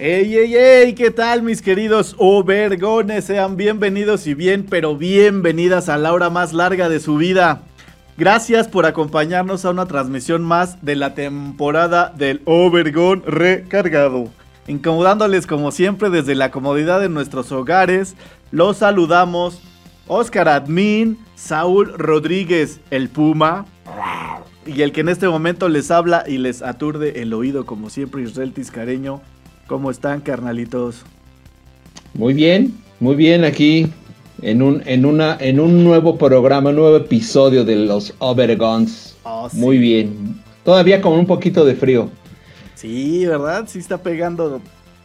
¡Ey, ey, ey! ¿Qué tal, mis queridos Overgones? Sean bienvenidos y bien, pero bienvenidas a la hora más larga de su vida. Gracias por acompañarnos a una transmisión más de la temporada del Overgon recargado. Incomodándoles como siempre desde la comodidad de nuestros hogares, los saludamos Oscar Admin, Saúl Rodríguez, el Puma, y el que en este momento les habla y les aturde el oído como siempre, Israel Tiscareño. ¿Cómo están, carnalitos? Muy bien, muy bien aquí en un, en una, en un nuevo programa, un nuevo episodio de los Overguns. Oh, sí. Muy bien. Todavía con un poquito de frío. Sí, ¿verdad? Sí está pegando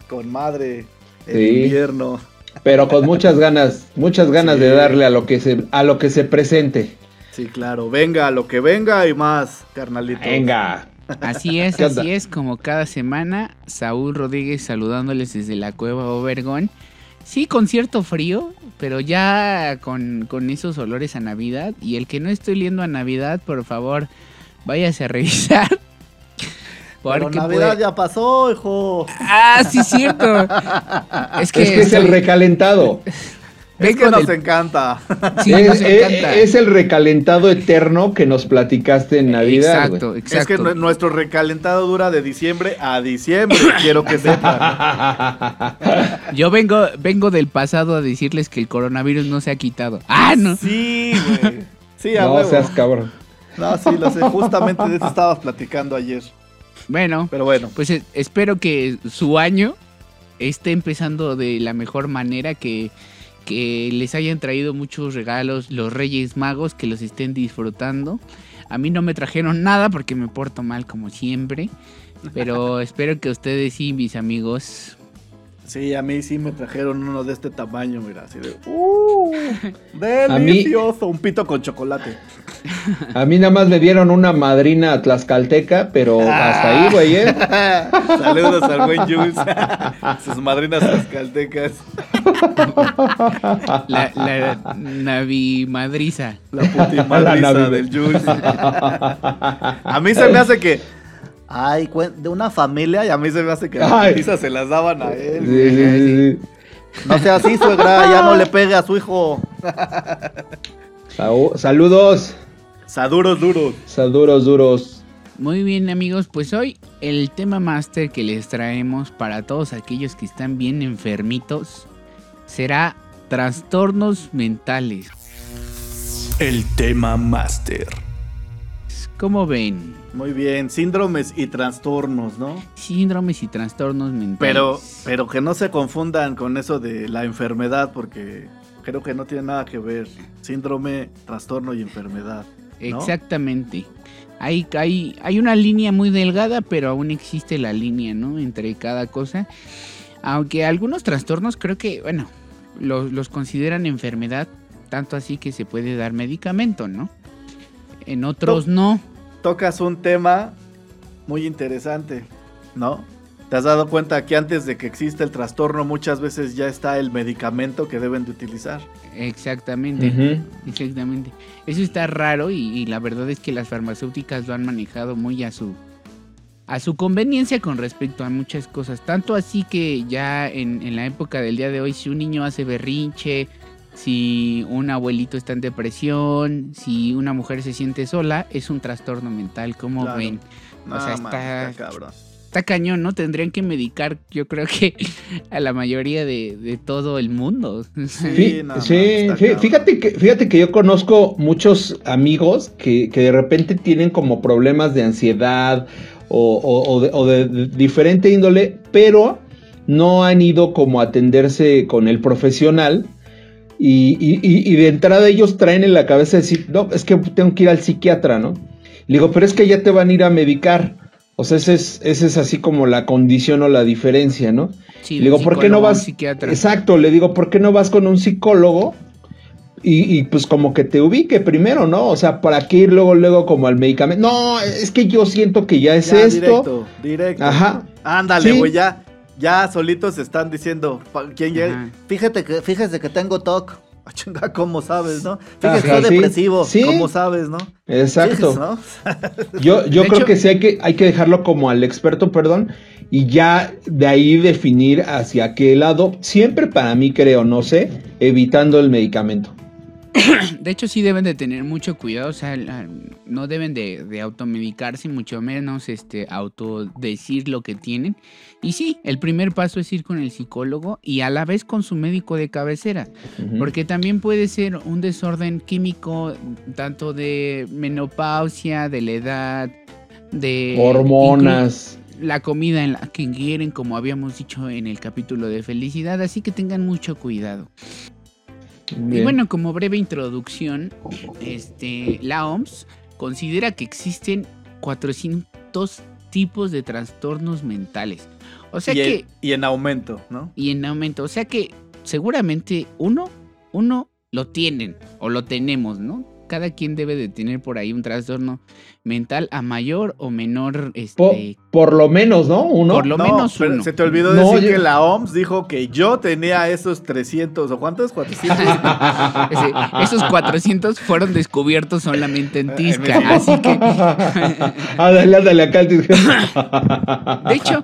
con madre el Sí. invierno. Pero con muchas ganas, muchas ganas Sí. de darle a lo que se, a lo que se presente. Sí, claro. Venga, lo que venga y más, carnalitos. Venga. Así es, así es, como cada semana, Saúl Rodríguez saludándoles desde la cueva Obergón. Sí, con cierto frío, pero ya con, con esos olores a Navidad. Y el que no esté oliendo a Navidad, por favor, váyase a revisar. Pero Porque Navidad puede- ya pasó, hijo. Ah, sí, cierto. Es que, Es que es el recalentado. Es que nos del- encanta. sí, es, nos es- encanta. es el recalentado eterno que nos platicaste en Navidad. güey. Exacto, Es que exacto. nu- nuestro recalentado dura de diciembre a diciembre, quiero que sepan. Yo vengo, vengo del pasado a decirles que el coronavirus no se ha quitado. Ah, no. Sí, güey. Sí, a no huevo. seas cabrón. No, sí, lo sé. Justamente de eso estabas platicando ayer. Bueno, Pero bueno. Pues eh, espero que su año esté empezando de la mejor manera, que, que les hayan traído muchos regalos los Reyes Magos, que los estén disfrutando. A mí no me trajeron nada porque me porto mal como siempre, pero espero que ustedes sí, mis amigos. Sí, a mí sí me trajeron uno de este tamaño, mira, así de... ¡Uh! A mí- Delicioso, un pito con chocolate. A mí nada más me dieron una madrina tlaxcalteca, pero hasta ahí, güey, ¿eh? Saludos al buen Jules. Sus madrinas tlaxcaltecas. La, la navimadriza. La putimadriza La Navidad. del Jules. A mí se me hace que... Ay, de una familia y a mí se me hace que las se las daban a él. sí, sí, sí. No sea así, suegra, ya no le pegue a su hijo. Saludos, Saduros duros. saludos duros. Muy bien amigos, pues hoy el tema máster que les traemos para todos aquellos que están bien enfermitos será trastornos mentales. El tema máster. ¿Cómo ven? Muy bien, síndromes y trastornos, ¿no? Síndromes y trastornos mentales. Pero, pero que no se confundan con eso de la enfermedad, porque creo que no tiene nada que ver. Síndrome, trastorno y enfermedad. ¿no? Exactamente. Hay, hay, hay una línea muy delgada, pero aún existe la línea, ¿no? Entre cada cosa. Aunque algunos trastornos creo que, bueno, los, los consideran enfermedad, tanto así que se puede dar medicamento, ¿no? En otros no. Tocas un tema muy interesante, ¿no? ¿Te has dado cuenta que antes de que exista el trastorno muchas veces ya está el medicamento que deben de utilizar? Exactamente. Exactamente. Eso está raro y, y la verdad es que las farmacéuticas lo han manejado muy a su a su conveniencia con respecto a muchas cosas. Tanto así que ya en, en la época del día de hoy, si un niño hace berrinche, si un abuelito está en depresión, si una mujer se siente sola, es un trastorno mental. ¿Cómo Claro. ven? No, O sea, man, está- está cabrón. Está cañón, ¿no? Tendrían que medicar, yo creo que a la mayoría de, de todo el mundo. No, sí, fí- cabrón. fíjate que, fíjate que yo conozco muchos amigos que, que de repente tienen como problemas de ansiedad o, o- o de, o de diferente índole, pero no han ido como a atenderse con el profesional. Y, y- y- de entrada ellos traen en la cabeza decir, no, es que tengo que ir al psiquiatra, ¿no? Le digo, pero es que ya te van a ir a medicar. O sea, ese es, ese es así como la condición o la diferencia, ¿no? Sí, le digo, ¿por qué no vas? psiquiatra. Exacto, le digo, ¿por qué no vas con un psicólogo? Y, y, pues como que te ubique primero, ¿no? O sea, ¿para qué ir luego, luego como al medicamento? No, es que yo siento que ya es Ya, esto. Directo, directo. Ajá. Ándale, Sí. güey, ya. Ya solitos están diciendo. ¿Quién llega? Fíjate que, fíjese que tengo TOC. Ah, chinga, ¿cómo sabes, no? Fíjate que Ajá, soy sí, depresivo. sí. ¿Cómo sabes, no? Exacto. Fíjese, ¿no? Yo, yo De creo hecho- que sí hay que, hay que dejarlo como al experto, perdón, y ya de ahí definir hacia qué lado, siempre para mí creo, no sé, evitando el medicamento. De hecho, sí deben de tener mucho cuidado, o sea, no deben de, de automedicarse, mucho menos este, autodecir lo que tienen. Y sí, el primer paso es ir con el psicólogo y a la vez con su médico de cabecera, porque también puede ser un desorden químico, tanto de menopausia, de la edad, de... Hormonas. La comida en la que ingieren, como habíamos dicho en el capítulo de felicidad, así que tengan mucho cuidado. Y bueno, como breve introducción, este, la OMS considera que existen 400 tipos de trastornos mentales. O sea y, que, y en aumento, ¿no? y en aumento, o sea que seguramente uno, uno lo tienen o lo tenemos, ¿no? Cada quien debe de tener por ahí un trastorno mental a mayor o menor, este, por lo menos, ¿no? Uno. Por lo menos pero uno. se te olvidó No, decir yo- que la OMS dijo que yo tenía esos 300 o cuántos, 400. ese- esos 400 fueron descubiertos solamente en En Tisca, así que ándale, ándale acá. De hecho,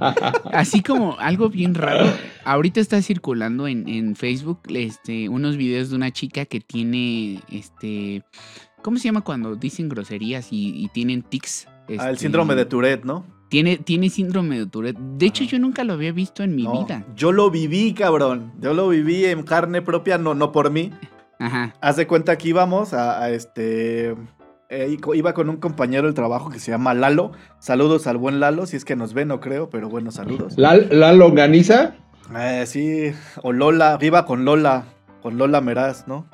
así como algo bien raro, ahorita está circulando en, en Facebook este, unos videos de una chica que tiene, este, ¿cómo se llama cuando dicen groserías y, y tienen tics? Ah, el Este, síndrome de Tourette, ¿no? Tiene, tiene síndrome de Tourette. De hecho, Ajá. yo nunca lo había visto en mi No, vida. Yo lo viví, cabrón. Yo lo viví en carne propia, no, no por mí. Ajá. Haz de cuenta que íbamos a, a este. eh, iba con un compañero del trabajo que se llama Lalo. Saludos al buen Lalo, si es que nos ve, no creo, pero bueno, saludos. La, la longaniza. Eh, sí, o Lola, iba con Lola, con Lola Meraz, ¿no?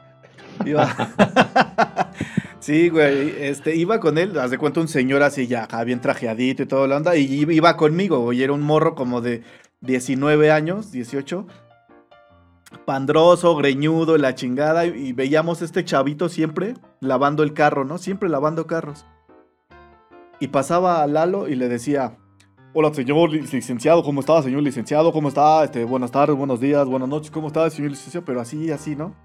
Iba. sí, güey, este, iba con él, haz de cuenta un señor así ya, bien trajeadito y todo la onda, y iba conmigo, güey, era un morro como de 19 años, 18, pandroso, greñudo, la chingada, y, veíamos este chavito siempre lavando el carro, ¿no? Siempre lavando carros. Y pasaba a Lalo y le decía, Hola, señor lic- licenciado, ¿cómo está, señor licenciado? ¿Cómo está? Este, buenas tardes, buenos días, buenas noches, ¿cómo está, señor licenciado? Pero así, así, ¿no?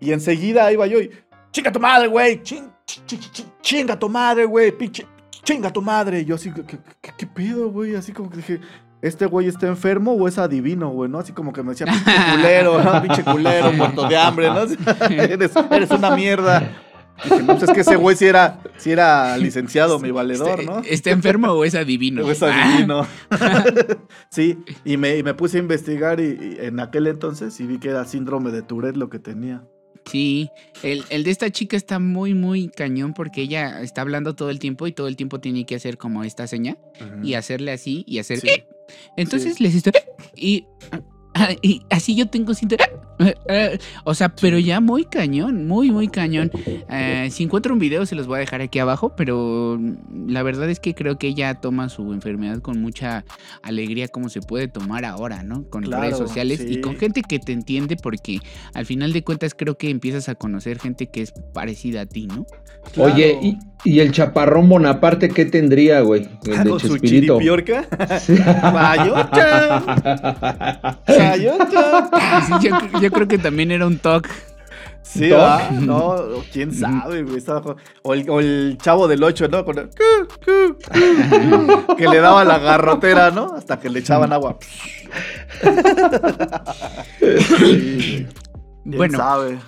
Y enseguida iba yo y, chinga tu madre, güey, chin- chin- chin- chin- chinga tu madre, güey, pinche, chinga tu madre. Y yo así, ¿qué, qué, qué pedo, güey? Así como que dije, ¿este güey está enfermo o es adivino, güey? ¿No? Así como que me decía, pinche culero, ¿no? Pinche culero, muerto de hambre, ¿no? eres, eres una mierda. Dije, no, pues es que ese güey sí era, sí era licenciado, mi valedor, Este- ¿no? ¿Está enfermo o es adivino? O es adivino. sí, y me, y me puse a investigar y, y en aquel entonces y vi que era síndrome de Tourette lo que tenía. Sí, el, el de esta chica está muy, muy cañón porque ella está hablando todo el tiempo y todo el tiempo tiene que hacer como esta seña y hacerle así y hacer... Sí. Entonces les estoy... Y, ah, y así yo tengo síntoma- O sea, pero ya muy cañón, muy, muy cañón. Eh, si encuentro un video se los voy a dejar aquí abajo, pero la verdad es que creo que ella toma su enfermedad con mucha alegría como se puede tomar ahora, ¿no? Con Claro, redes sociales y con gente que te entiende porque al final de cuentas creo que empiezas a conocer gente que es parecida a ti, ¿no? Oye, ¿y, y el chaparrón Bonaparte qué tendría, güey? El de Con su chiripiorca. Mayota. Mayota. Sí, yo, yo creo que también era un talk. Sí. No, quién sabe, güey. O el, o el chavo del 8, ¿no? Con el- que le daba la garrotera, ¿no? Hasta que le echaban agua. Sí, ¿Quién Bueno, sabe?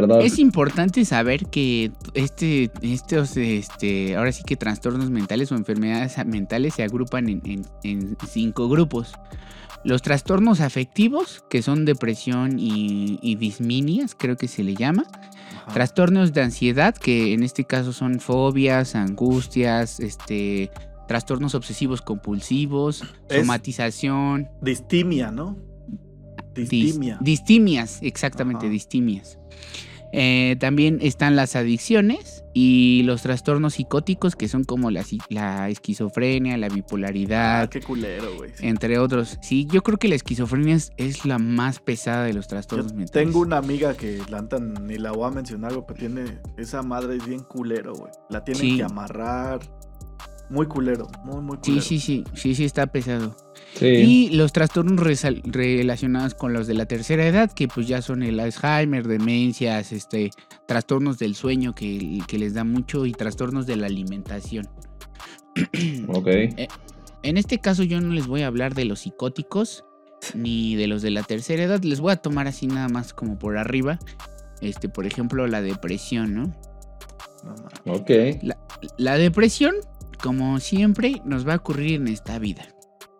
Perdón. Es importante saber que este, estos, este, ahora sí que trastornos mentales o enfermedades mentales se agrupan en, en- en cinco grupos. Los trastornos afectivos, que son depresión y, y disminias, creo que se le llama. Ajá. Trastornos de ansiedad, que en este caso son fobias, angustias, este, trastornos obsesivos compulsivos, Es- somatización, Distimia, ¿no? Dis- Distimia. distimias, exactamente, Ajá. distimias. Eh, también están las adicciones y los trastornos psicóticos que son como la, la esquizofrenia, la bipolaridad, Ah, qué culero, güey. entre otros. Sí, yo creo que la esquizofrenia es, es la más pesada de los Yo trastornos mentales. tengo una amiga que la neta ni la voy a mencionar, güey, pero tiene esa madre es bien culero, güey. La tienen Sí. que amarrar. Muy culero, muy, muy Sí, culero. sí, sí, sí, sí está pesado. Sí. Y los trastornos relacionados con los de la tercera edad, que pues ya son el Alzheimer, demencias, este, trastornos del sueño que, que les da mucho y trastornos de la alimentación. Ok. En este caso yo no les voy a hablar de los psicóticos ni de los de la tercera edad, les voy a tomar así nada más como por arriba. Este, por ejemplo, la depresión, ¿no? Ok. La depresión, como siempre, nos va a ocurrir en esta vida.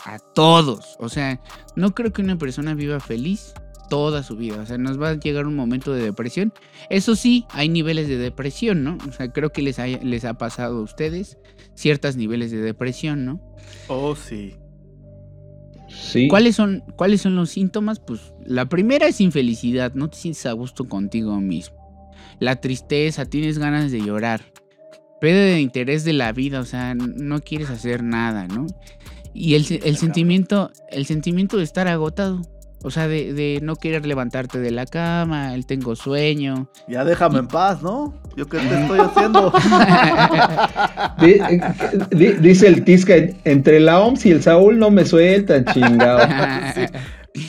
A todos. O sea, no creo que una persona viva feliz toda su vida. O sea, nos va a llegar un momento de depresión. Eso sí, hay niveles de depresión, ¿no? O sea, creo que les, haya- les ha pasado a ustedes ciertos niveles de depresión, ¿no? Oh, sí. Sí. ¿Cuáles son, ¿Cuáles son los síntomas? Pues la primera es infelicidad, no te sientes a gusto contigo mismo. La tristeza, tienes ganas de llorar. Pérdida de interés de la vida, o sea, no quieres hacer nada, ¿no? Y el, el sentimiento, el sentimiento de estar agotado. O sea, de, de no querer levantarte de la cama, el tengo sueño. Ya déjame en paz, ¿no? ¿Yo qué te estoy haciendo? Di- di- dice el Tisca, entre la OMS y el Saúl no me sueltan, chingado.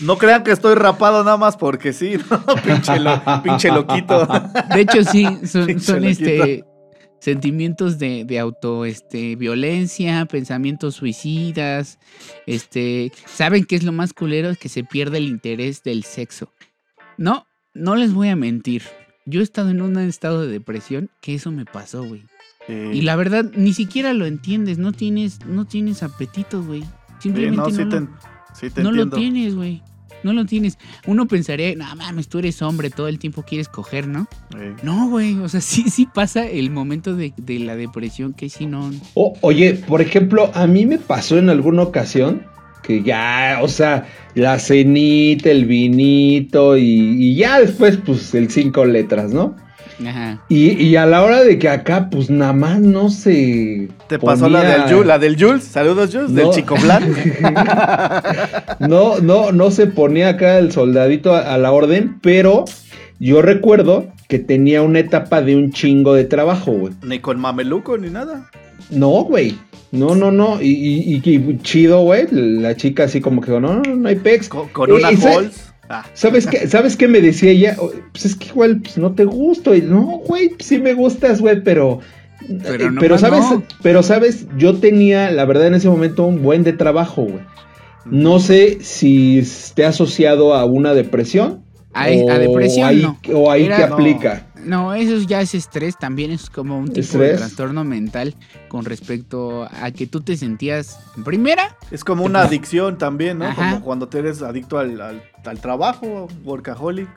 No crean que estoy rapado nada más porque sí, ¿no? pinche, lo- pinche loquito. De hecho, sí, son, son loquito. este sentimientos de, de auto este, violencia, pensamientos suicidas. Este, ¿saben qué es lo más culero? Es que se pierde el interés del sexo. No, no les voy a mentir. Yo he estado en un estado de depresión que eso me pasó, güey. Y la verdad, ni siquiera lo entiendes. No tienes, no tienes apetito, güey. Simplemente no, no, sí lo- te, sí te no lo tienes, güey. No lo tienes. Uno pensaría, no mames, tú eres hombre, todo el tiempo quieres coger, ¿no? No, güey, o sea, sí, sí pasa el momento de, de la depresión que si no... O- oye, por ejemplo, a mí me pasó en alguna ocasión que ya, o sea, la cenita, el vinito y, y ya después, pues, el cinco letras, ¿no? Ajá. Y, y a la hora de que acá, pues, nada más no se... Te pasó la ponía- del Jules, la del Jules. Saludos, Jules, del. Chico Black. No, no, no se ponía acá el soldadito a, a la orden, pero yo recuerdo que tenía una etapa de un chingo de trabajo, güey. ni con mameluco ni nada. No, güey. No, no, no. Y, y- y- y chido, güey. La chica así como que, no, no, no hay pex. Con, con una Halls. Ah, ¿Sabes qué, ¿Sabes qué me decía ella? Pues es que igual pues, no te gusto. Y no, güey, pues, sí me gustas, güey, pero. Pero eh, pero sabes, no. pero sabes, yo tenía, la verdad, en ese momento un buen de trabajo, güey. No sé si esté asociado a una depresión. A, a depresión, ahí, no. O ahí Era- que aplica. No, eso ya es estrés, también es como un tipo de trastorno mental con respecto a que tú te sentías, en primera, Es como una adicción también, ¿no? Ajá. Como cuando te eres adicto al, al, al trabajo, workaholic.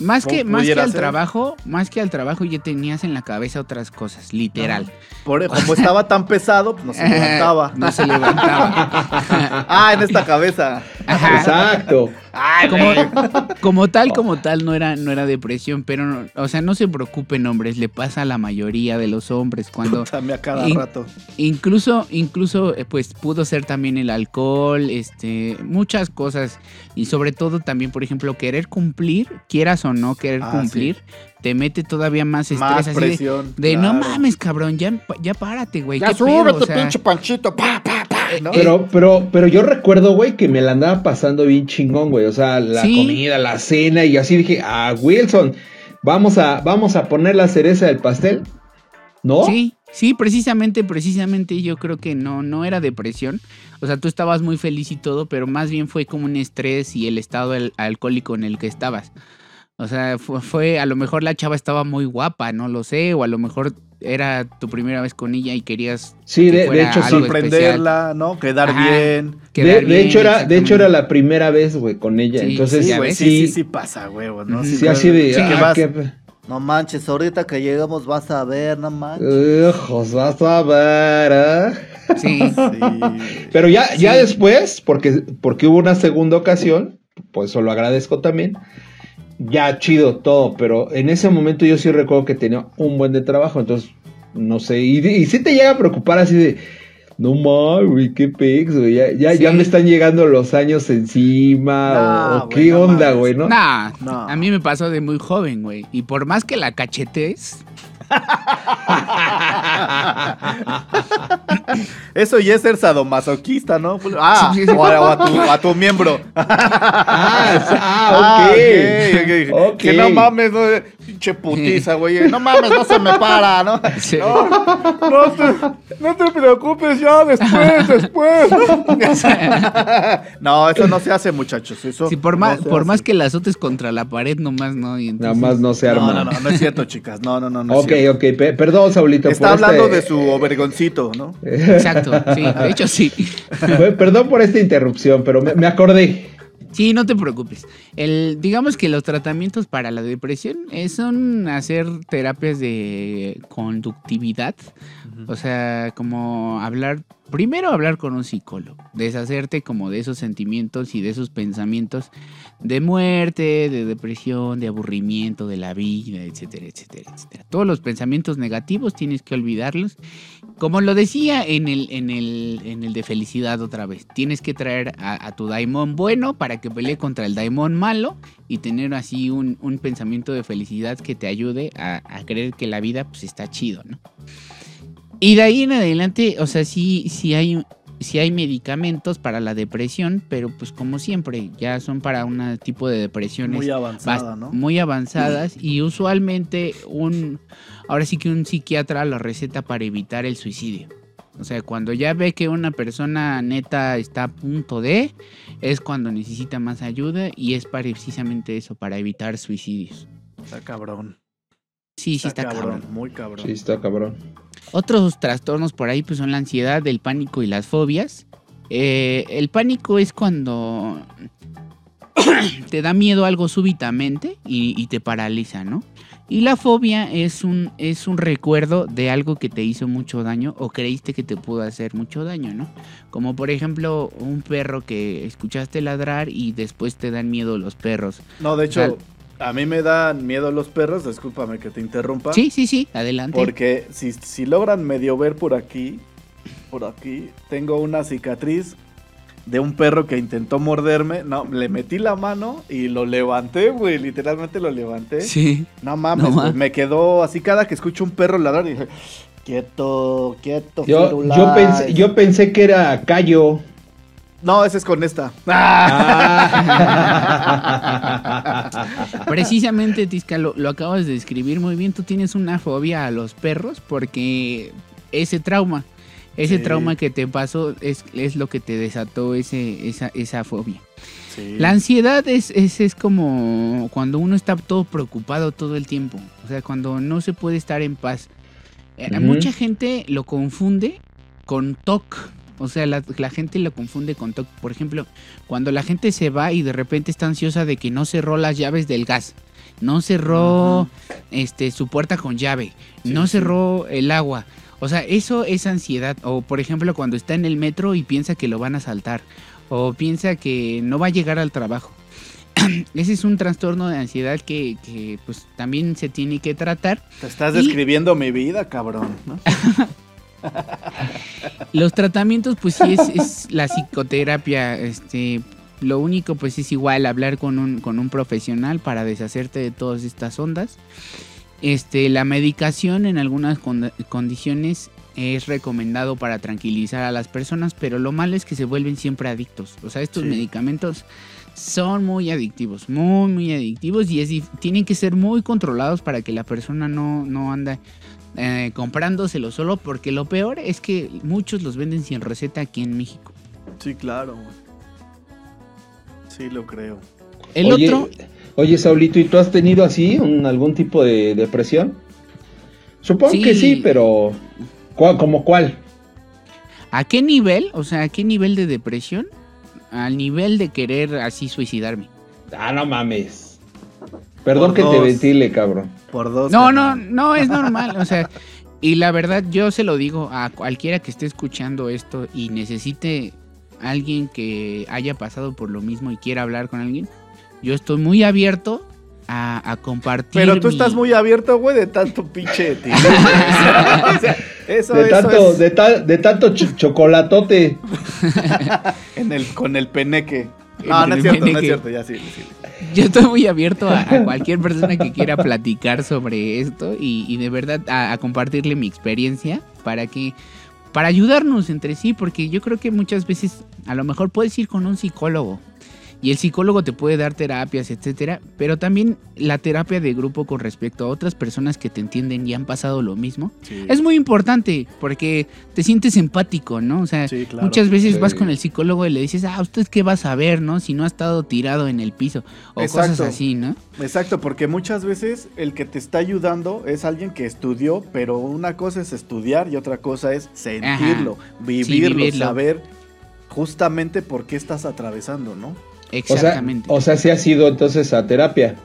más que, más que al ser. trabajo, más que al trabajo ya tenías en la cabeza otras cosas, literal. Por, como estaba tan pesado, pues no se levantaba. no se levantaba. Ah, en esta cabeza. Ajá. Exacto. Ay, como, tal, como tal, no era, no era depresión, pero, no- o sea, no se preocupen, hombres, le pasa a la mayoría de los hombres cuando a cada In- rato. incluso, incluso, eh, pues pudo ser también el alcohol, este, muchas cosas y sobre todo también, por ejemplo, querer cumplir, quieras o no querer Ah, cumplir, te mete todavía más estrés, Más así de, presión. de, no claro. mames, cabrón, ya, ya párate, güey, Ya súbete, o sea, pinche panchito. Pa, pa, pa. ¿no? Pero, pero, pero yo recuerdo, güey, que me la andaba pasando bien chingón, güey. O sea, la Sí. comida, la cena, y así dije, ah, Wilson, vamos a, vamos a poner la cereza del pastel. ¿No? Sí, sí, precisamente, precisamente yo creo que no, no era depresión. O sea, tú estabas muy feliz y todo, pero más bien fue como un estrés y el estado al- alcohólico en el que estabas. O sea, fue, fue- a lo mejor la chava estaba muy guapa, no lo sé, o a lo mejor era tu primera vez con ella y querías Sí, que de, hecho, algo Sorprenderla, ¿no? Quedar Ajá. bien. De, quedar de bien, hecho era, de hecho era la primera vez, güey, con ella. Sí, Entonces, Sí, sí, sí, sí pasa, huevo, ¿no? Sí, así de, Sí, que ah, vas- qué- No manches, ahorita que llegamos vas a ver, no manches. Ujos, vas a ver, ¿eh? Sí, Sí. Pero ya, ya después, porque, porque hubo una segunda ocasión, pues eso lo agradezco también. Ya chido todo, pero en ese momento yo sí recuerdo que tenía un buen de trabajo, entonces no sé, y, y sí te llega a preocupar así de, no mames, güey, qué pex, güey, ya, ya, ya me están llegando los años encima, No, o, qué no onda, güey, ¿no? Nah, No. a mí me pasó de muy joven, güey. Y por más que la cachetes, Eso ya es ser sadomasoquista, ¿no? Ah, Sí, sí, sí. o a, o a tu, a tu miembro. Ah, sí, ah, ok. ok, ok. Ok. Que no mames, no, pinche putiza, güey. No mames, no se me para, ¿no? Sí. No, no te, no te preocupes, ya después, después. No, eso no se hace, muchachos. Eso si por no más, por hace. más que la azotes contra la pared, nomás no. Y Nada entonces- más no se arma. No, no, no, no es cierto, chicas. No, no, no. no es ok, cierto. ok, pe- perdón, Saulito. Está por hablando este- de su overgoncito, ¿no? Exacto, sí, de hecho sí. Perdón por esta interrupción, pero me, me acordé. Sí, no te preocupes. El, digamos que los tratamientos para la depresión eh, son hacer terapias de conductividad. O sea, como hablar, primero hablar con un psicólogo, deshacerte como de esos sentimientos y de esos pensamientos de muerte, de depresión, de aburrimiento de la vida, etcétera, etcétera, etcétera. Todos los pensamientos negativos tienes que olvidarlos. Como lo decía en el, en el, en el de felicidad otra vez, tienes que traer a, tu daimon bueno para que pelee contra el daimon malo y tener así un, un pensamiento de felicidad que te ayude a, a creer que la vida pues está chido, ¿no? Y de ahí en adelante, o sea, sí, sí hay, sí hay medicamentos para la depresión, pero pues como siempre, ya son para un tipo de depresiones Muy avanzada, ¿no? muy avanzadas y usualmente un, ahora sí que un psiquiatra lo receta para evitar el suicidio. O sea, cuando ya ve que una persona neta está a punto de, es cuando necesita más ayuda y es precisamente eso, para evitar suicidios. Está cabrón. Sí, sí está cabrón. Muy cabrón. Sí, está cabrón. Otros trastornos por ahí pues son la ansiedad, el pánico y las fobias. Eh, el pánico es cuando te da miedo algo súbitamente y, y te paraliza, ¿no? Y la fobia es un, es un recuerdo de algo que te hizo mucho daño o creíste que te pudo hacer mucho daño, ¿no? Como por ejemplo un perro que escuchaste ladrar y después te dan miedo los perros. No, de hecho. A mí me dan miedo los perros. Discúlpame que te interrumpa. Sí, sí, sí, adelante. Porque si, si logran medio ver por aquí, por aquí, tengo una cicatriz de un perro que intentó morderme. No, le metí la mano y lo levanté, güey. Literalmente lo levanté. Sí. No mames, No me quedó así cada que escucho un perro ladrar. Dije, quieto, quieto, Yo, Firulais". yo, pensé, yo pensé que era Cayo. No, ese es con esta. Ah. Precisamente, Tisca, lo, lo acabas de describir muy bien. Tú tienes una fobia a los perros porque ese trauma, ese Sí. trauma que te pasó es, es lo que te desató ese, esa, esa fobia. Sí. La ansiedad es, es, es como cuando uno está todo preocupado todo el tiempo. O sea, cuando no se puede estar en paz. Eh. Mucha gente lo confunde con TOC. O sea, la, la gente lo confunde con TOC. Por ejemplo, cuando la gente se va y de repente está ansiosa de que no cerró las llaves del gas. No cerró este, su puerta con llave. Sí, no sí. cerró el agua. O sea, eso es ansiedad. O por ejemplo, cuando está en el metro y piensa que lo van a saltar. O piensa que no va a llegar al trabajo. Ese es un trastorno de ansiedad que, que, pues también se tiene que tratar. Te estás Y- describiendo mi vida, cabrón. ¿no? Los tratamientos, pues sí, es, es la psicoterapia. Este, lo único, pues es igual hablar con un, con un profesional para deshacerte de todas estas ondas. Este, la medicación en algunas con- condiciones es recomendado para tranquilizar a las personas, pero lo malo es que se vuelven siempre adictos. O sea, estos Sí. medicamentos son muy adictivos, muy, muy adictivos y es, tienen que ser muy controlados para que la persona no, no anda eh, comprándoselo solo, porque lo peor es que muchos los venden sin receta aquí en México. Sí, claro. Sí, lo creo. El oye, otro, Oye, Saulito, ¿y tú has tenido así un- algún tipo de depresión? Supongo Sí. que sí, pero ¿cuál, ¿como cuál? ¿a qué nivel? O sea, ¿a qué nivel de depresión? Al nivel de querer así suicidarme. Ah, no mames. Perdón Por que te dos. ventile, cabrón. Por dos. No, no, no, es normal. O sea, y la verdad, yo se lo digo a cualquiera que esté escuchando esto y necesite alguien que haya pasado por lo mismo y quiera hablar con alguien. Yo estoy muy abierto a, a compartir. Pero tú mi- estás muy abierto, güey, de tanto pinche. O sea, eso, De eso tanto, es de, ta- de tanto ch- chocolatote. en el, con el peneque. No, no es cierto, no es cierto, ya sí, sí. Yo estoy muy abierto a, a cualquier persona que quiera platicar sobre esto y, y de verdad a, a compartirle mi experiencia para que para ayudarnos entre sí, porque yo creo que muchas veces a lo mejor puedes ir con un psicólogo y el psicólogo te puede dar terapias, etcétera, pero también la terapia de grupo con respecto a otras personas que te entienden y han pasado lo mismo Sí, es muy importante porque te sientes empático, ¿no? O sea, sí, claro. Muchas veces Sí. vas con el psicólogo y le dices, ah, ¿usted qué va a saber, no? Si no ha estado tirado en el piso o cosas así, ¿no? Exacto, porque muchas veces el que te está ayudando es alguien que estudió, pero una cosa es estudiar y otra cosa es sentirlo, vivirlo, vivirlo. saber justamente por qué estás atravesando, ¿no? O sea, Exactamente. o sea, sí has ido entonces a terapia.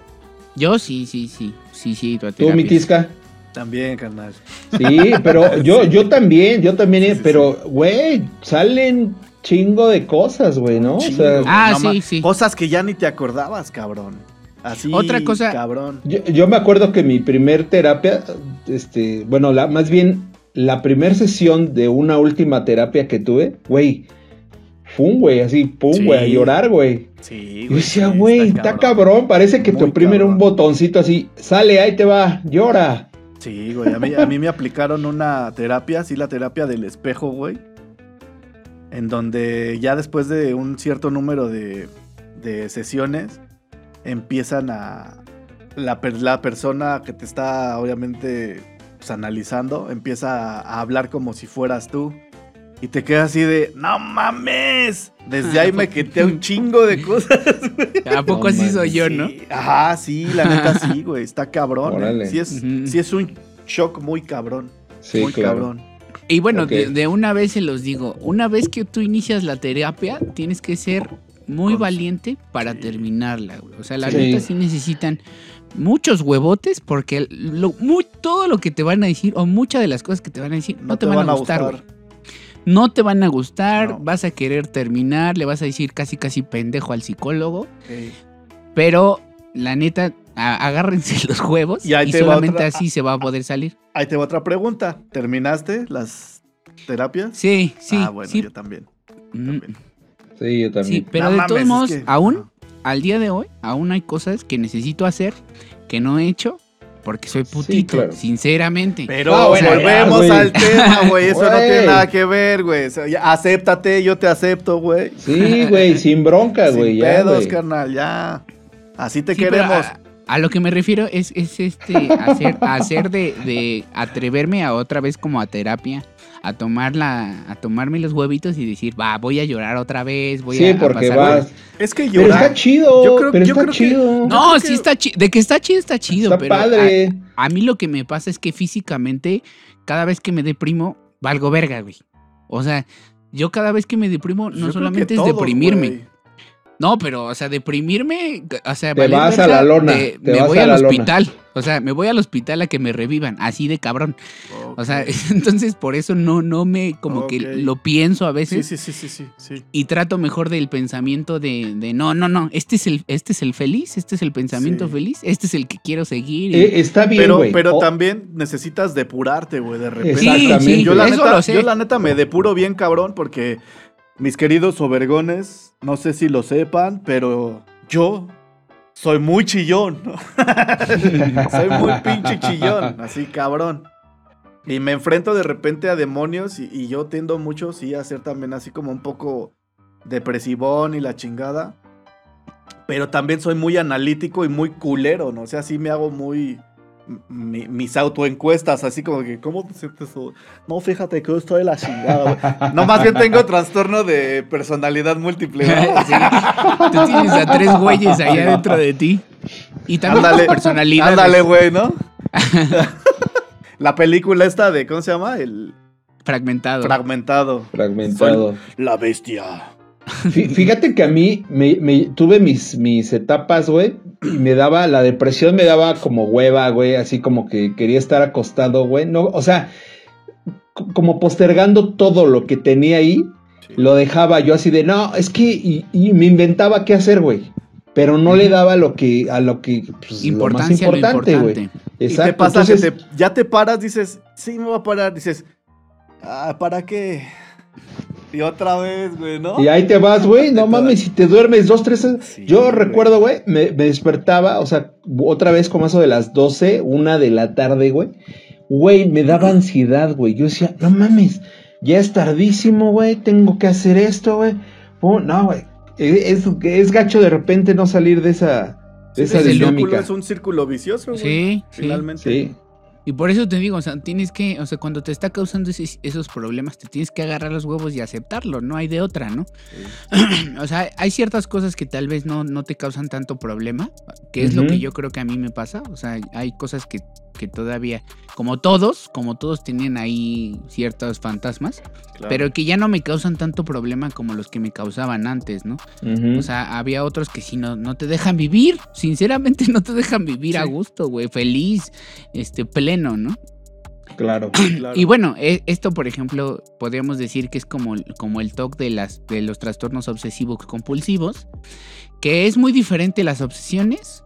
Yo sí, sí, sí, sí, sí, tu Tú, mi tisca. También, carnal. Sí, pero yo, yo también, yo también, pero, güey, salen chingo de cosas, güey, ¿no? O sea, Ah, no sí, sí. Cosas que ya ni te acordabas, cabrón. Así, Otra cosa- cabrón. yo, yo me acuerdo que mi primer terapia, este, bueno, la, más bien la primer sesión de una última terapia que tuve, güey, fum, güey, así, pum, Sí. güey, a llorar, güey. Sí, Yo decía, güey, está cabrón, parece que te oprimen un botoncito así, sale, ahí te va, llora. Sí, güey, a mí, a mí me aplicaron una terapia, sí, la terapia del espejo, güey. En donde ya después de un cierto número de, de sesiones, empiezan a... La, la persona que te está, obviamente, pues, analizando, empieza a hablar como si fueras tú. Y te quedas así de, no mames. Desde ahí me quité un chingo de cosas. ¿A poco No así soy yo, no? Ajá, sí, la neta sí, güey. Está cabrón. ¿eh? Sí, es, sí es un shock muy cabrón. Sí, muy claro. cabrón. Y bueno, de, de una vez se los digo, una vez que tú inicias la terapia, tienes que ser muy valiente para Sí. terminarla, güey. O sea, la Sí. neta sí necesitan muchos huevotes porque lo, muy, todo lo que te van a decir o muchas de las cosas que te van a decir no, te, van, a gustar, güey. No te van a gustar, No. vas a querer terminar, le vas a decir casi casi pendejo al psicólogo, pero la neta, agárrense los huevos Y y, solamente otra- así se va a poder salir. Ahí te va otra pregunta. ¿Terminaste las terapias? Sí, sí, Ah, bueno, sí. yo también. Mm, también. Sí, yo Sí, también. pero No de mames, todos es modos, que- aún, al día de hoy, aún hay cosas que necesito hacer que no he hecho porque soy putito, claro. sinceramente. Pero Ah, bueno, volvemos ya, al tema, güey. Eso no tiene nada que ver, güey. Ya, acéptate, yo te acepto, güey. Sí, güey, sin bronca, güey, Sin ya, pedos, güey. carnal, ya. Así te Sí, queremos. A, a lo que me refiero es, es este hacer, hacer de, de atreverme a otra vez como a terapia, a tomar la, a tomarme los huevitos y decir, va, voy a llorar otra vez, voy Sí, a, a porque pasar vas. por-". Es que Pero llorar. está chido, Yo creo- pero yo está creo que- chido. No, sí que- está chido. De que está chido, está chido. está pero a- padre. A mí lo que me pasa es que físicamente, cada vez que me deprimo, valgo verga, güey. O sea, yo cada vez que me deprimo, no solamente es todos, deprimirme. güey. No, pero, o sea, deprimirme, o sea, Te vas a la lona, de- te me vas voy a al la lona. hospital. O sea, me voy al hospital a que me revivan, así de cabrón. O sea, entonces por eso no, no me, como que lo pienso a veces sí, sí, sí, sí, sí. y trato mejor del pensamiento de, de no, no, no, este es el, este es el feliz, este es el pensamiento Sí. feliz, este es el que quiero seguir. y- Eh, está bien, Pero, güey. pero O- también necesitas depurarte, güey, de repente. Exactamente. Sí, sí, Yo la, eso neta, lo sé. yo la neta me depuro bien cabrón porque mis queridos obergones, no sé si lo sepan, pero yo soy muy chillón. soy muy pinche chillón, así cabrón. Y me enfrento de repente a demonios y, y yo tiendo mucho, sí, a ser también así como un poco depresivón y la chingada. Pero también soy muy analítico y muy culero, ¿no? O sea, sí me hago muy... mi- mis autoencuestas, así como que, ¿cómo te sientes? No, fíjate que yo estoy de la chingada, güey. No, más bien tengo trastorno de personalidad múltiple. ¿no? Sí. Tú tienes a tres güeyes allá dentro de ti. Y también Ándale, personalidades. ándale, güey, ¿no? La película esta de, ¿cómo se llama? El Fragmentado. fragmentado. Fragmentado. La bestia. Fí- Fíjate que a mí me, me- tuve mis, mis etapas, güey, y me daba, la depresión me daba como hueva, güey, así como que quería estar acostado, güey. No, o sea, como postergando todo lo que tenía ahí, lo dejaba yo así de, no, es que, y, y me inventaba qué hacer, güey. pero no le daba lo que, a lo que, pues, Importancia lo a lo más importante, güey. Y Exacto. te pasa entonces, que te- ya te paras, dices, sí, me voy a parar. Dices, ah, ¿para qué? Y otra vez, güey, ¿no? Y ahí te vas, güey. No mames, si te duermes dos, tres. Sí, Yo güey. recuerdo, güey, me, me despertaba, o sea, otra vez como eso de las 12, una de la tarde, güey. Güey, me daba ansiedad, güey. Yo decía, no mames, ya es tardísimo, güey. Tengo que hacer esto, güey. No, güey. Es, es gacho de repente no salir de esa, de esa círculo dinámica. es un círculo vicioso, güey. Sí, sí. Finalmente. Sí. Y por eso te digo, o sea, tienes que, o sea, cuando te está causando ese- esos problemas, te tienes que agarrar los huevos y aceptarlo, no hay de otra, ¿no? o sea, hay ciertas cosas que tal vez no, no te causan tanto problema, que es lo que yo creo que a mí me pasa, o sea, hay cosas que, que todavía, como todos, como todos tienen ahí ciertos fantasmas, Claro. pero que ya no me causan tanto problema como los que me causaban antes, ¿no? O sea, había otros que sí no, no te dejan vivir. Sinceramente, no te dejan vivir a gusto, güey. Feliz, este, pleno, ¿no? claro. Claro. Y bueno, e- esto, por ejemplo, podríamos decir que es como, como el TOC de, las, de los trastornos obsesivos compulsivos, que es muy diferente las obsesiones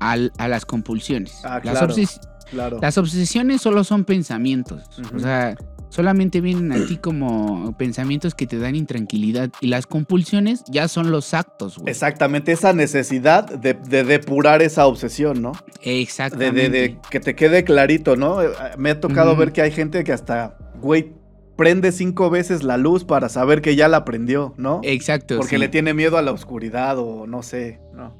al- a las compulsiones. Ah, las, claro. obses- Claro. las obsesiones solo son pensamientos. O sea, solamente vienen a ti como pensamientos que te dan intranquilidad. Y las compulsiones ya son los actos, güey. Exactamente, esa necesidad de, de depurar esa obsesión, ¿no? Exactamente. de, de que te quede clarito, ¿no? Eh, Me ha tocado ver que hay gente que hasta, güey, prende cinco veces la luz para saber que ya la prendió, ¿no? Exacto. Porque sí. le tiene miedo a la oscuridad o no sé, ¿no?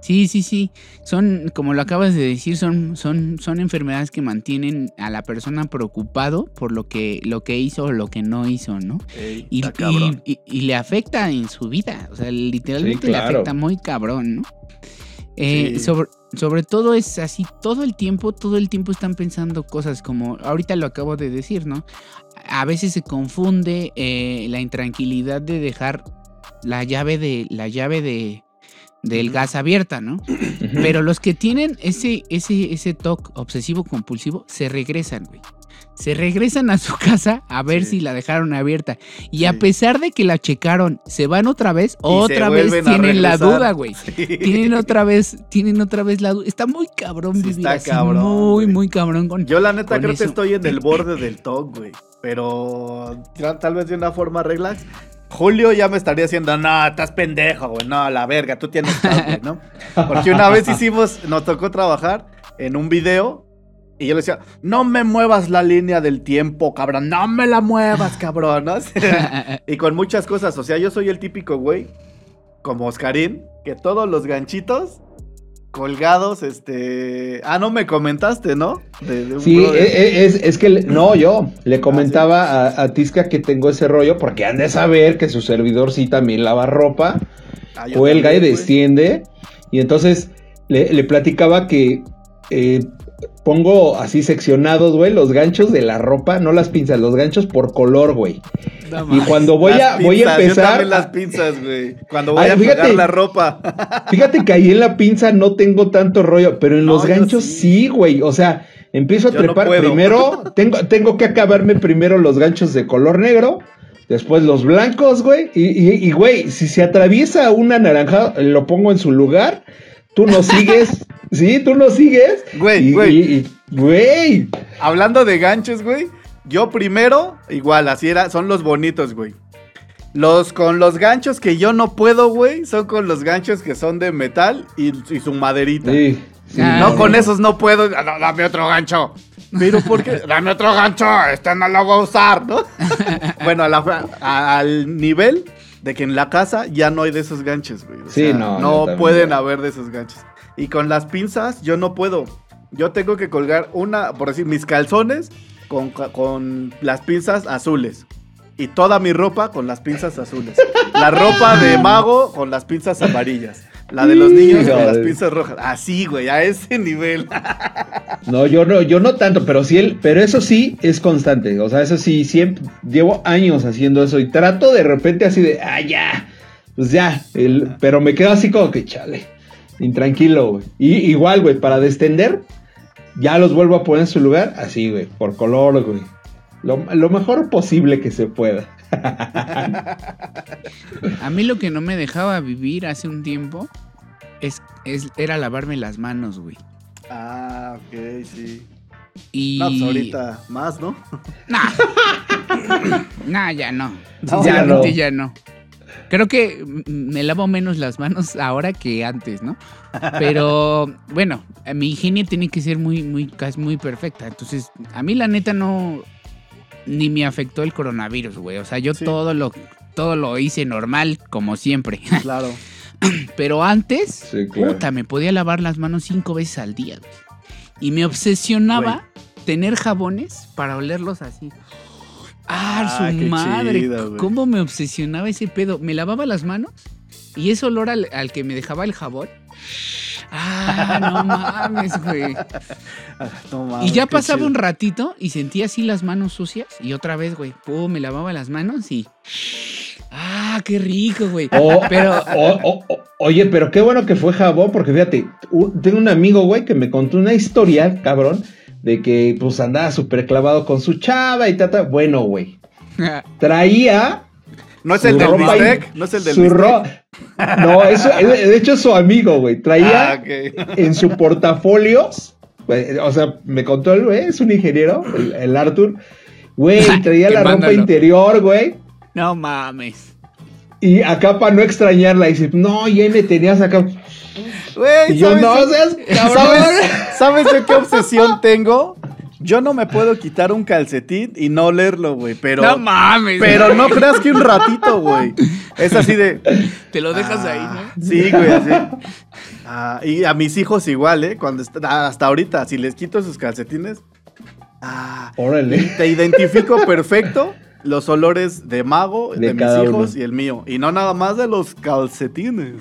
Sí, sí, sí. Son, como lo acabas de decir, son, son, son enfermedades que mantienen a la persona preocupado por lo que, lo que hizo o lo que no hizo, ¿no? Ey, Y, y- y- y le afecta en su vida. O sea, literalmente Sí, le afecta muy cabrón, ¿no? Eh, Sí. sobre, sobre todo es así, todo el tiempo, todo el tiempo están pensando cosas como, ahorita lo acabo de decir, ¿no? A veces se confunde eh, la intranquilidad de dejar la llave de, la llave de, del gas abierta, ¿no? Pero los que tienen ese, ese, ese TOC obsesivo compulsivo se regresan, güey. Se regresan a su casa a ver Sí. si la dejaron abierta. Y Sí. a pesar de que la checaron, se van otra vez, Y otra vez tienen la duda, güey. Sí. Tienen otra vez, tienen otra vez la duda. Está muy cabrón vivir está así, cabrón, muy, güey. muy cabrón con. Yo la neta creo que estoy en el borde del TOC, güey. Pero tal vez de una forma relax. Julio ya me estaría diciendo, no, estás pendejo, güey. No, la verga, tú tienes güey, ¿no? Porque una vez hicimos, nos tocó trabajar en un video y yo le decía, no me muevas la línea del tiempo, cabrón. No me la muevas, cabrón, ¿no? y con muchas cosas. O sea, yo soy el típico güey, como Oscarín, que todos los ganchitos colgados, este... Ah, no me comentaste, ¿no? De- de Sí, e- e- es, es que le- no, yo Ah, le comentaba a, a Tisca que tengo ese rollo porque han de saber que su servidor sí también lava ropa, Ah, cuelga y también, güey. desciende. Y entonces le, le platicaba que eh, pongo así seccionados, güey, los ganchos de la ropa, no las pinzas, los ganchos por color, güey. Y cuando voy Las a, voy a pinzas, Yo empezar. también las pinzas, güey. Cuando voy Ay, a fíjate. pegar la ropa. Fíjate que ahí en la pinza no tengo tanto rollo, pero en No, los yo ganchos sí. sí, güey. O sea, empiezo a Yo trepar. primero, tengo, tengo que acabarme primero los ganchos de color negro, después los blancos, güey. Y, y- y, güey, si se atraviesa una naranja, lo pongo en su lugar. Tú no sigues. sí, tú no sigues. Güey, Y- güey. y- y- Güey. Hablando de ganchos, güey. Yo primero, igual, así era, son los bonitos, güey. Los con los ganchos que yo no puedo, güey, son con los ganchos que son de metal y, y su maderita. Sí, sí. Ah, No, sí. con esos no puedo. Ah, no, dame otro gancho. Pero ¿por qué? Dame otro gancho. Este no lo voy a usar, ¿no? bueno, a la- a- al nivel de que en la casa ya no hay de esos ganchos, güey. O Sí, sea, no, No pueden haber de esos ganchos. Y con las pinzas yo no puedo. Yo tengo que colgar una, por decir, mis calzones con, con las pinzas azules. Y toda mi ropa con las pinzas azules. La ropa de mago con las pinzas amarillas. La de los niños con las pinzas rojas. Así, güey, a ese nivel. No, yo no, yo no tanto, pero sí, el- pero eso sí es constante. O sea, eso sí, siempre llevo años haciendo eso y trato de repente así de, ah, ya, pues ya, el- pero me quedo así como que chale, intranquilo, güey. Y igual, güey, para descender, ya los vuelvo a poner en su lugar, así, güey, por color, güey. Lo, lo mejor posible que se pueda. A mí lo que no me dejaba vivir hace un tiempo es, es- era lavarme las manos, güey. Ah, ok, sí. Y... No, pues ahorita más, ¿no? Nah. Nah, ya no. No, Sinceramente ya ya no. Creo que me lavo menos las manos ahora que antes, ¿no? Pero bueno, mi higiene tiene que ser muy, muy, casi muy perfecta. Entonces, a mí la neta no ni me afectó el coronavirus, güey. O sea, yo Sí. todo lo todo lo hice normal, como siempre. Claro. Pero antes, Sí, claro. puta, me podía lavar las manos cinco veces al día. güey. Y me obsesionaba tener jabones para olerlos así. Ah, Ah, su qué madre. chido. ¿Cómo me obsesionaba ese pedo? Me lavaba las manos y ese olor al, al que me dejaba el jabón. Ah, no mames, güey. Ah, no mames, Y ya pasaba chido. un ratito y sentía así las manos sucias y otra vez, güey, pum, me lavaba las manos y... Ah, qué rico, güey. Pero... oye, pero qué bueno que fue jabón, porque fíjate, un- tengo un amigo, güey, que me contó una historia, cabrón, de que pues andaba súper clavado con su chava y tata. Bueno, güey, traía ¿No es el del bistec? ¿No es el del su bistec? ro- No, eso, de hecho es su amigo, güey. Traía Ah, en su portafolio, o sea, me contó el güey, es un ingeniero, el, el Arthur. Güey, traía la ropa interior, güey. No mames. Y acá para no extrañarla, dice, no, y ahí me tenías acá. Güey, Y yo, ¿sabes no seas. ¿Sabes, ¿Sabes de qué obsesión tengo? Yo no me puedo quitar un calcetín y no leerlo, güey, pero... no mames. Pero no creas que un ratito, güey. Es así de... Te lo dejas Ah, ahí, ¿no? Sí, güey, así. Ah, y a mis hijos igual, ¿eh? Cuando ah, hasta ahorita, si les quito sus calcetines, ah, Órale. te identifico perfecto los olores de mago, de, De mis hijos uno. y el mío. Y no nada más de los calcetines.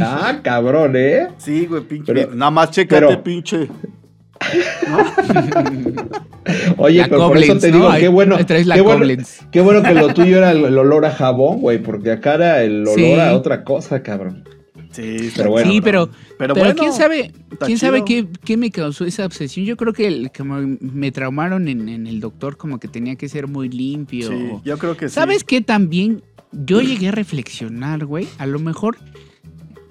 Ah, cabrón, ¿eh? Sí, güey, pinche. Pero- nada más chécate, pero- pinche. Oye, La pero por eso te ¿no? digo, qué bueno. ahí traes la qué, bueno qué bueno que lo tuyo era el, el olor a jabón, güey, porque acá era el olor Sí. a otra cosa, cabrón. Sí, Pero bueno. sí, pero, Pero, pero, bueno, quién sabe, quién sabe qué, qué me causó esa obsesión. Yo creo que el, como me traumaron en, en el doctor, como que tenía que ser muy limpio. Sí, yo creo que sí. ¿Sabes qué? También yo llegué a reflexionar, güey. A lo mejor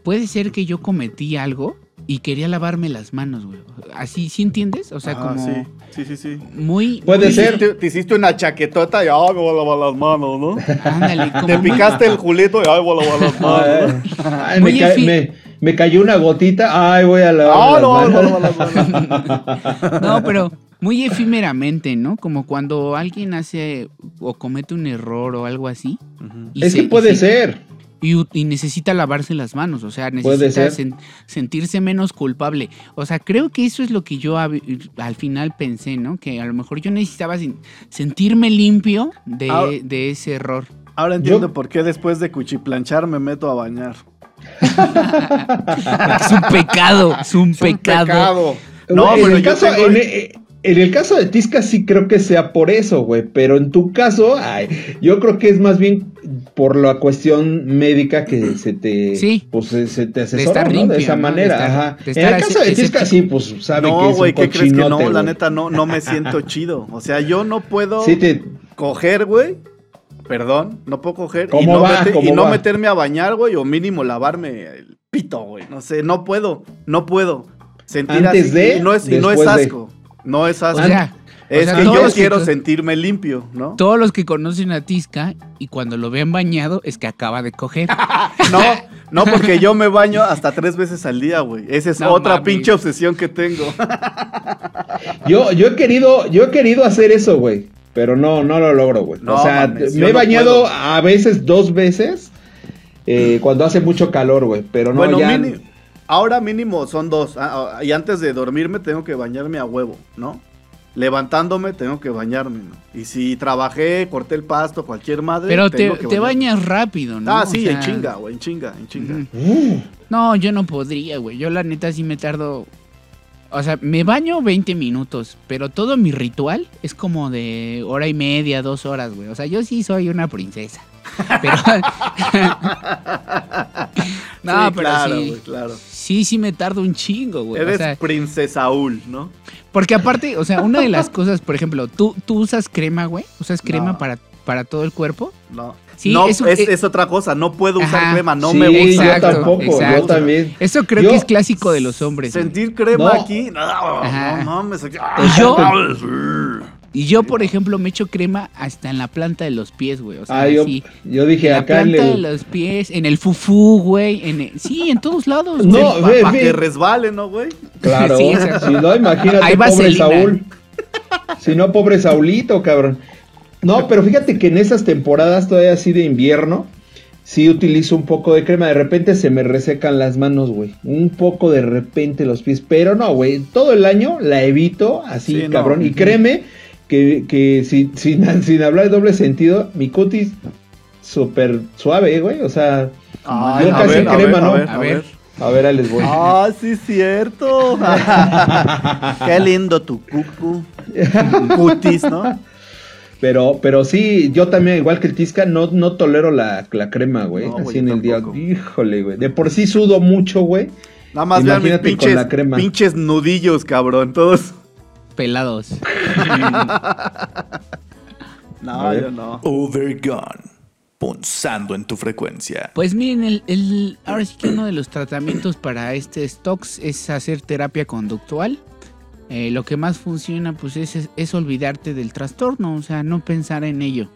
puede ser que yo cometí algo y quería lavarme las manos, güey. Así, ¿sí entiendes? O sea, Ah, como sí, sí, sí, sí. muy... Puede Te ser. hiciste, te hiciste una chaquetota y ay, me voy a lavar las manos, ¿no? Ándale, como Te muy- picaste el julito y ay, voy a lavar las manos. ¿no? Ay, me, ca- me- me cayó una gotita. Ay, voy a lavar. Ah, las no, manos. las manos. No, pero muy efímeramente, ¿no? Como cuando alguien hace o comete un error o algo así. y Es se- que puede se- ser. Y, necesita lavarse las manos, o sea, necesita sen- sentirse menos culpable. O sea, creo que eso es lo que yo al final pensé, ¿no? Que a lo mejor yo necesitaba sen- sentirme limpio de, de ese error. Ahora entiendo Yo- por qué después de cuchiplanchar me meto a bañar. Es un pecado, es un Es un pecado. pecado. No, en, pero el caso, tengo- en, eh, en el caso de Tisca sí creo que sea por eso, güey. Pero en tu caso, ay, yo creo que es más bien por la cuestión médica que se te, Sí. pues, se, se te asesora, estar ¿no? limpio, de esa ¿no? De manera. estar- ajá. de En estar el caso así- de Tisca sí, pues sabe que No, es güey, un ¿qué crees que no? La neta no, no me siento chido. O sea, yo no puedo Sí te, coger, güey. Perdón, no puedo coger y ¿Cómo no, va? mete- y ¿Cómo no va? meterme a bañar, güey, o mínimo lavarme el pito, güey. No sé, no puedo, no puedo. Sentir Antes así, de, y no es, y no es después de. asco. No es O asco. sea, es sea, que yo que quiero sentirme limpio, ¿no? todos los que conocen a Tisca y cuando lo ven bañado es que acaba de coger. No, no, porque yo me baño hasta tres veces al día, güey. Esa es No otra pinche obsesión que tengo. Yo, yo he querido, yo he querido hacer eso, güey. Pero no, no lo logro, güey. No, o sea, mames, me he no bañado puedo. a veces dos veces eh, cuando hace mucho calor, güey. Pero no bueno, ya. mini- ahora mínimo son dos. Ah, ah, y antes de dormirme tengo que bañarme a huevo, ¿no? Levantándome tengo que bañarme, ¿no? Y si trabajé, corté el pasto, cualquier madre. Pero te, que te bañas rápido, ¿no? Ah, O sí, sea, en chinga, güey, en chinga, en chinga. No, yo no podría, güey. Yo la neta sí me tardo. O sea, me baño 20 minutos, pero todo mi ritual es como de hora y media, dos horas, güey. O sea, yo sí soy una princesa. Pero. no, Sí, pero claro, sí. güey, claro. Sí, sí me tardo un chingo, güey. O Eres sea, princesaúl, ¿no? Porque aparte, o sea, una de las cosas, por ejemplo, tú, tú usas crema, güey. Usas crema No. para, para todo el cuerpo. No, Sí, no eso- es, eh, es otra cosa. No puedo usar Ajá. crema, no Sí, me gusta. yo Exacto, tampoco, yo también. Eso creo Yo- que es clásico de los hombres. güey. Sentir crema No. aquí, no, Ajá. no mames. aquí- Yo- Y yo, por ejemplo, me echo crema hasta en la planta de los pies, güey. O sea, Ah, yo, sí. yo dije En la acá en planta de los pies, en el fufú, güey. En el- Sí, en todos lados. No, Para ve. que resbale, ¿no, güey? Claro, Sí, si no, imagínate, Hay pobre. Saúl. Si no, pobre Saulito, cabrón. No, pero fíjate que en esas temporadas todavía así de invierno, sí utilizo un poco de crema. De repente se me resecan las manos, güey. Un poco de repente los pies. Pero no, güey. Todo el año la evito así, Sí, no. cabrón. Y créeme que, que sin, sin, sin hablar de doble sentido, mi cutis súper suave, güey. O sea, Ay, yo a casi ver, a crema, ver, ¿no? a ver, A a ver. ver. A ver, ahí les voy. Ah, sí, cierto. Qué lindo tu cucu. Cutis, ¿no? Pero, pero sí, yo también, igual que el Tisca, no, no tolero la, la crema, güey. No, así güey, en el día. Híjole, güey. De por sí sudo mucho, güey. Nada más vean mis Imagínate con pinches, la crema. pinches nudillos, cabrón. Todos. Pelados. No, yo no. Overgone. Punzando en tu frecuencia. Pues miren, el, el- ahora sí que uno de los tratamientos para este stocks es hacer terapia conductual. Eh, lo que más funciona pues es, es, es olvidarte del trastorno, o sea, no pensar en ello.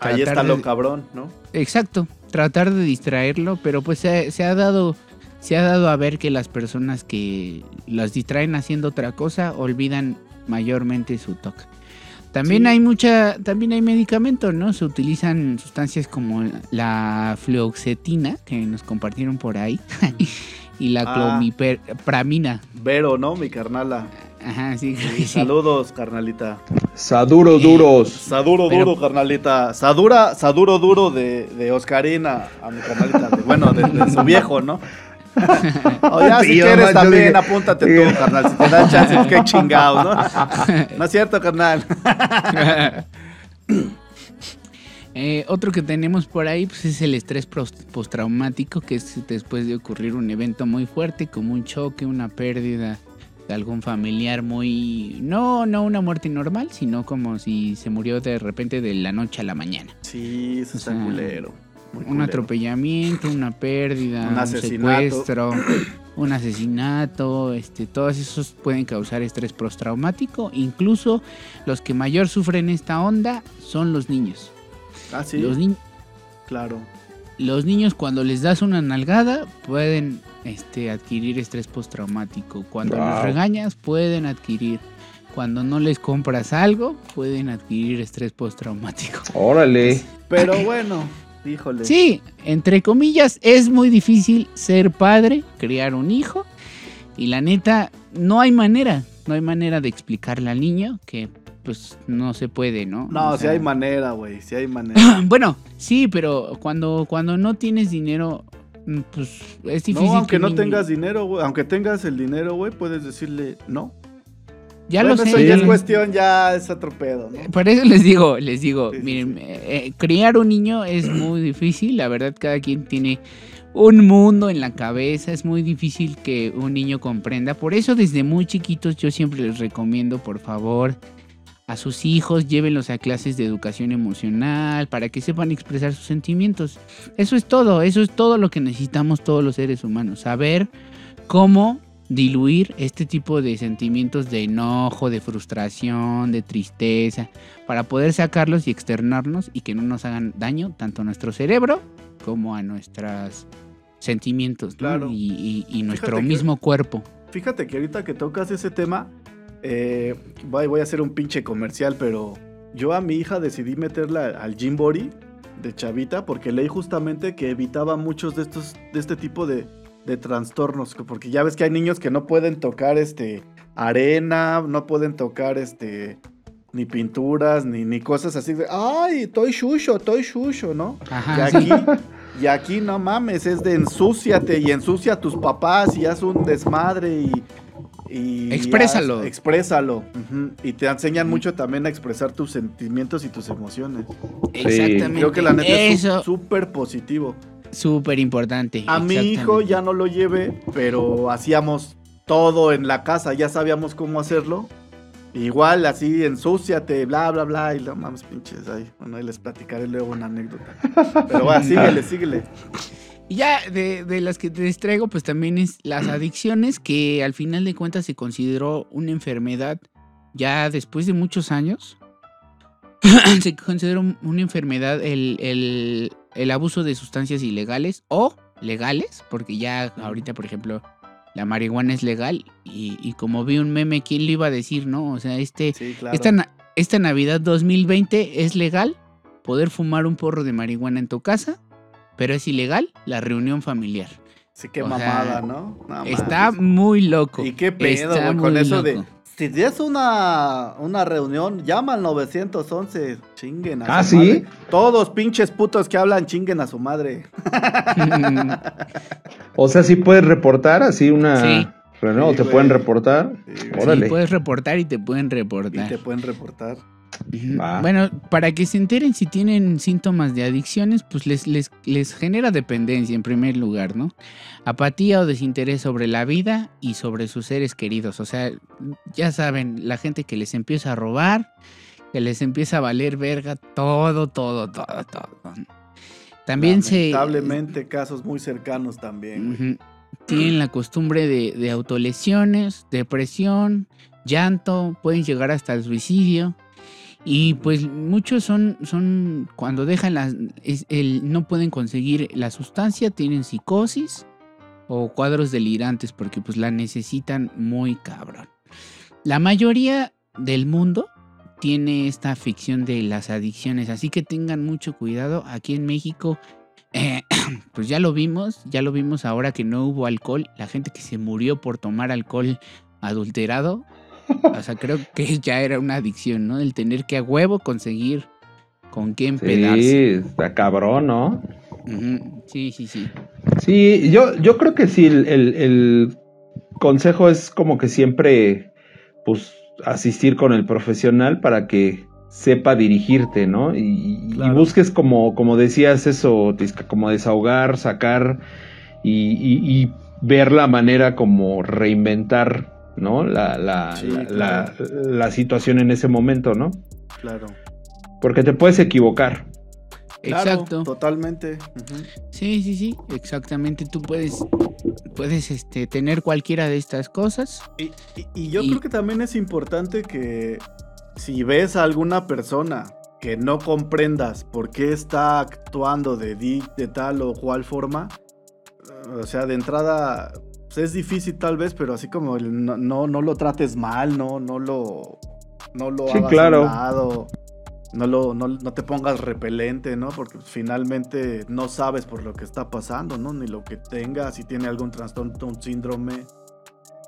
Ahí está de- lo cabrón, ¿no? Exacto, tratar de distraerlo, pero pues se, se ha dado se ha dado a ver que las personas que las distraen haciendo otra cosa olvidan mayormente su TOC. También Sí. hay mucha, también hay medicamentos, ¿no? Se utilizan sustancias como la fluoxetina, que nos compartieron por ahí, y la Ah. clomipramina. Vero, ¿no? Mi carnala. Ajá, sí. Sí. Saludos, carnalita. Saduro duros. Saduro Pero- duro, carnalita. Sadura, Saduro duro de, de Oscarina a mi carnalita. de- bueno, de, de su viejo, ¿no? O ya, si quieres también, dije- apúntate tú, carnal. Si te dan chance, pues, qué chingados, ¿no? No es cierto, carnal. Eh, otro que tenemos por ahí pues, es el estrés postraumático, que es después de ocurrir un evento muy fuerte, como un choque, una pérdida de algún familiar muy... No, no una muerte normal, sino como si se murió de repente de la noche a la mañana. Sí, eso está O sea, culero. Muy Un culero. atropellamiento, una pérdida, Un secuestro, un asesinato, este, todos esos pueden causar estrés postraumático. Incluso los que mayor sufren esta onda son los niños. Ah, sí, Los niños claro. los niños cuando les das una nalgada pueden este, adquirir estrés postraumático. Cuando Wow. los regañas pueden adquirir. Cuando no les compras algo pueden adquirir estrés postraumático. Órale. Pero bueno, híjole. Sí, entre comillas, es muy difícil ser padre, criar un hijo. Y la neta, no hay manera, no hay manera de explicarle al niño que pues no se puede, ¿no? No, O si sea, hay manera, güey. Si hay manera. Bueno, sí, pero cuando, cuando no tienes dinero, mm, pues es difícil. No, aunque que no niño- tengas dinero, güey. Aunque tengas el dinero, güey, puedes decirle no. Ya Bueno, lo sé. Eso ya es cuestión, ya es otro pedo, ¿no? Por eso les digo, les digo, Sí, miren, sí. eh, eh, criar un niño es muy difícil, la verdad cada quien tiene un mundo en la cabeza, es muy difícil que un niño comprenda, por eso desde muy chiquitos yo siempre les recomiendo, por favor, a sus hijos, llévenlos a clases de educación emocional para que sepan expresar sus sentimientos. Eso es todo, eso es todo lo que necesitamos todos los seres humanos, saber cómo diluir este tipo de sentimientos de enojo, de frustración, de tristeza, para poder sacarlos y externarnos y que no nos hagan daño tanto a nuestro cerebro como a nuestros sentimientos y, y- y nuestro Fíjate que- mismo cuerpo. Fíjate que ahorita que tocas ese tema, eh, voy, voy a hacer un pinche comercial, pero yo a mi hija decidí meterla al gym body de chavita porque leí justamente que evitaba muchos de estos, de este tipo de, de trastornos, que- porque ya ves que hay niños que no pueden tocar este arena, no pueden tocar este ni pinturas, ni, ni cosas así de, ay, estoy shusho, estoy shusho, ¿no? Y Ajá, sí. aquí, y aquí no mames, es de ensúciate y ensucia a tus papás y haz un desmadre y. y Exprésalo. haz- exprésalo. Y te enseñan mucho también a expresar tus sentimientos y tus emociones. Exactamente. Creo que la neta es súper positivo. Súper importante. A mi hijo ya no lo llevé, pero hacíamos todo en la casa, ya sabíamos cómo hacerlo. Igual así, ensúciate, bla, bla, bla, y no mames, pinches ahí. Bueno, ahí les platicaré luego una anécdota. Pero va, síguele, síguele. Y ya de, de las que te traigo, pues también es las adicciones, que al final de cuentas se consideró una enfermedad ya después de muchos años. se consideró una enfermedad el, el- el abuso de sustancias ilegales o legales, porque ya ahorita, por ejemplo, la marihuana es legal. Y, y como vi un meme, ¿quién lo iba a decir, no? O sea, este, Sí, claro. esta, esta Navidad 2020 es legal poder fumar un porro de marihuana en tu casa, pero es ilegal la reunión familiar. Sí, qué o mamada, sea, ¿no? No Está muy loco. ¿Y qué pedo, güey? Con muy eso de. Si tienes una, una reunión, llama al 911. Chinguen a Ah, su ¿sí? madre. Todos pinches putos que hablan chinguen a su madre. O sea, sí puedes reportar así una Sí. reunión, o Sí, te güey. pueden reportar. Sí. Órale. Sí, puedes reportar y te pueden Y reportar. te pueden reportar. Bueno, para que se enteren si tienen síntomas de adicciones, pues les, les, les genera dependencia en primer lugar, ¿no? Apatía o desinterés sobre la vida y sobre sus seres queridos. O sea, ya saben, la gente que les empieza a robar, que les empieza a valer verga todo, todo, todo, todo. También se... Lamentablemente, casos muy cercanos también. Tienen la costumbre de, de autolesiones, depresión, llanto, pueden llegar hasta el suicidio. Y pues muchos son, son cuando dejan las, el, no pueden conseguir la sustancia, tienen psicosis o cuadros delirantes porque pues la necesitan muy cabrón. La mayoría del mundo tiene esta ficción de las adicciones, así que tengan mucho cuidado. Aquí en México eh, pues ya lo vimos, ya lo vimos ahora que no hubo alcohol, la gente que se murió por tomar alcohol adulterado, o sea, creo que ya era una adicción, ¿no? El tener que a huevo conseguir con qué empedarse. Sí, está cabrón, ¿no? Sí, sí, sí. Sí, yo, yo creo que sí, el, el- el consejo es como que siempre, pues, asistir con el profesional para que sepa dirigirte, ¿no? Y, busques como, como decías eso, como desahogar, sacar y, y- y ver la manera como reinventar, ¿no? La, la, Sí, la- claro. la- la situación en ese momento, ¿no? Claro. Porque te puedes equivocar. Claro, Exacto. Totalmente. Sí, sí, sí, exactamente. Tú puedes, puedes este, tener cualquiera de estas cosas. Y, y- y yo Y- creo que también es importante que si ves a alguna persona que no comprendas por qué está actuando de, di- de tal o cual forma, o sea, de entrada pues, es difícil tal vez, pero así como el no, no, no lo trates mal, no, no lo, no lo Sí, hagas claro. lado, no, lo, no, no te pongas repelente, ¿no? Porque finalmente no sabes por lo que está pasando, ¿no? Ni lo que tenga, si tiene algún trastorno, un síndrome,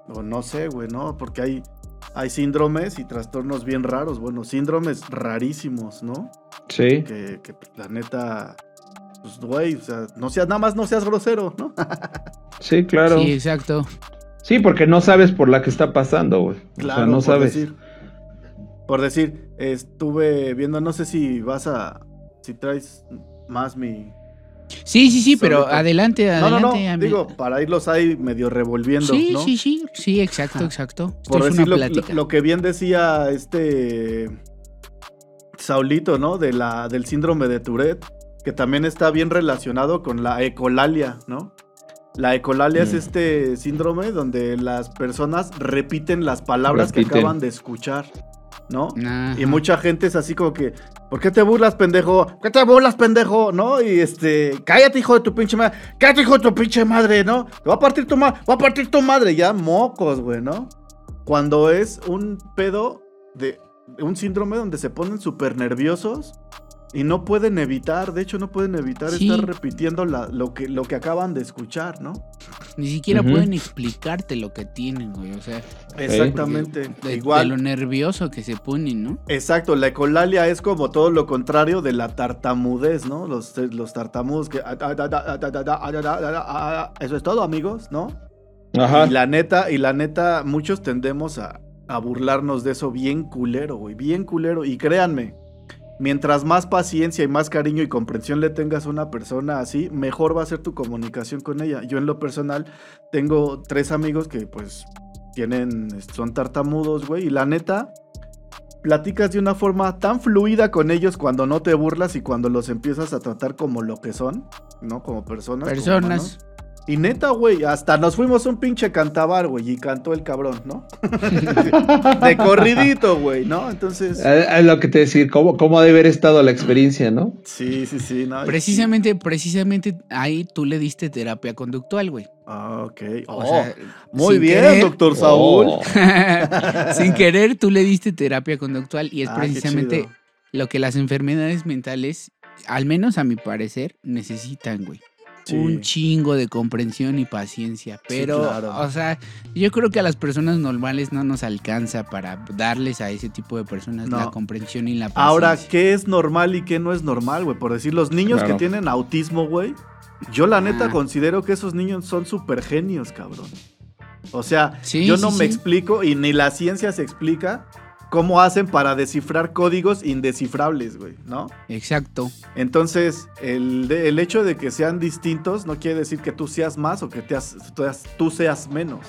o no sé, güey, ¿no? Porque hay, hay síndromes y trastornos bien raros, bueno, síndromes rarísimos, ¿no? Sí. Que, que pues, la neta, pues, güey, o sea, no seas, nada más no seas grosero, ¿no? Sí, claro. Sí, exacto. Sí, porque no sabes por la que está pasando, güey. Claro, o sea, no por sabes. decir. Por decir, estuve viendo, no sé si vas a, si traes más mi... Sí, sí, sí, pero adelante, No, no, adelante. no, digo, para irlos ahí medio revolviendo, sí, ¿no? sí, sí, sí, exacto, exacto. Esto Por es decir una lo, plática. lo- lo que bien decía este Saulito, ¿no? De la, del síndrome de Tourette, que también está bien relacionado con la ecolalia, ¿no? La ecolalia es Mm. este síndrome donde las personas repiten las palabras que acaban de escuchar, ¿no? Ajá. Y mucha gente es así como que, ¿por qué te burlas, pendejo? ¿Por qué te burlas, pendejo? ¿No? Y este, cállate, hijo de tu pinche madre. Cállate, hijo de tu pinche madre, ¿no? Te va a partir tu madre, va a partir tu madre. Ya mocos, güey, ¿no? Cuando es un pedo de un síndrome donde se ponen súper nerviosos y no pueden evitar, de hecho no pueden evitar Sí. estar repitiendo la- lo, que, lo que acaban de escuchar, ¿no? Ni siquiera pueden explicarte lo que tienen, güey. O sea, Exactamente. de, Igual. de lo nervioso que se ponen, ¿no? Exacto, la ecolalia es como todo lo contrario de la tartamudez, ¿no? Los, los tartamudos que... Eso es todo, amigos, ¿no? Ajá. Y la neta, y la neta, muchos tendemos a, a burlarnos de eso bien culero, güey, bien culero. Y créanme, mientras más paciencia y más cariño y comprensión le tengas a una persona así, mejor va a ser tu comunicación con ella. Yo en lo personal tengo tres amigos que pues tienen, son tartamudos, güey, y la neta, platicas de una forma tan fluida con ellos cuando no te burlas y cuando los empiezas a tratar como lo que son, ¿no? Como personas. como Personas. Y neta, güey, hasta nos fuimos un pinche cantabar, güey, y cantó el cabrón, ¿no? de corridito, güey, ¿no? Entonces, Es es lo que te decir, ¿cómo, cómo ha de haber estado la experiencia, ¿no? sí, sí, sí, ¿no? Precisamente, precisamente ahí tú le diste terapia conductual, güey. Ah, ok. O Oh, sea, muy bien, querer- doctor Saúl. Oh. Sin querer, tú le diste terapia conductual y es Ah, precisamente lo que las enfermedades mentales, al menos a mi parecer, necesitan, güey. Sí. Un chingo de comprensión y paciencia. Pero, claro. o sea, yo creo que a las personas normales no nos alcanza para darles a ese tipo de personas No. la comprensión y la paciencia. Ahora, ¿qué es normal y qué no es normal, güey? Por decir, los niños Claro. que tienen autismo, güey, yo la neta Ah. considero que esos niños son súper genios, cabrón. O sea, Sí, yo sí, no me sí. explico y ni la ciencia se explica cómo hacen para descifrar códigos indescifrables, güey, ¿no? Exacto. Entonces, el, el hecho de que sean distintos no quiere decir que tú seas más o que te has- tú seas- tú seas menos.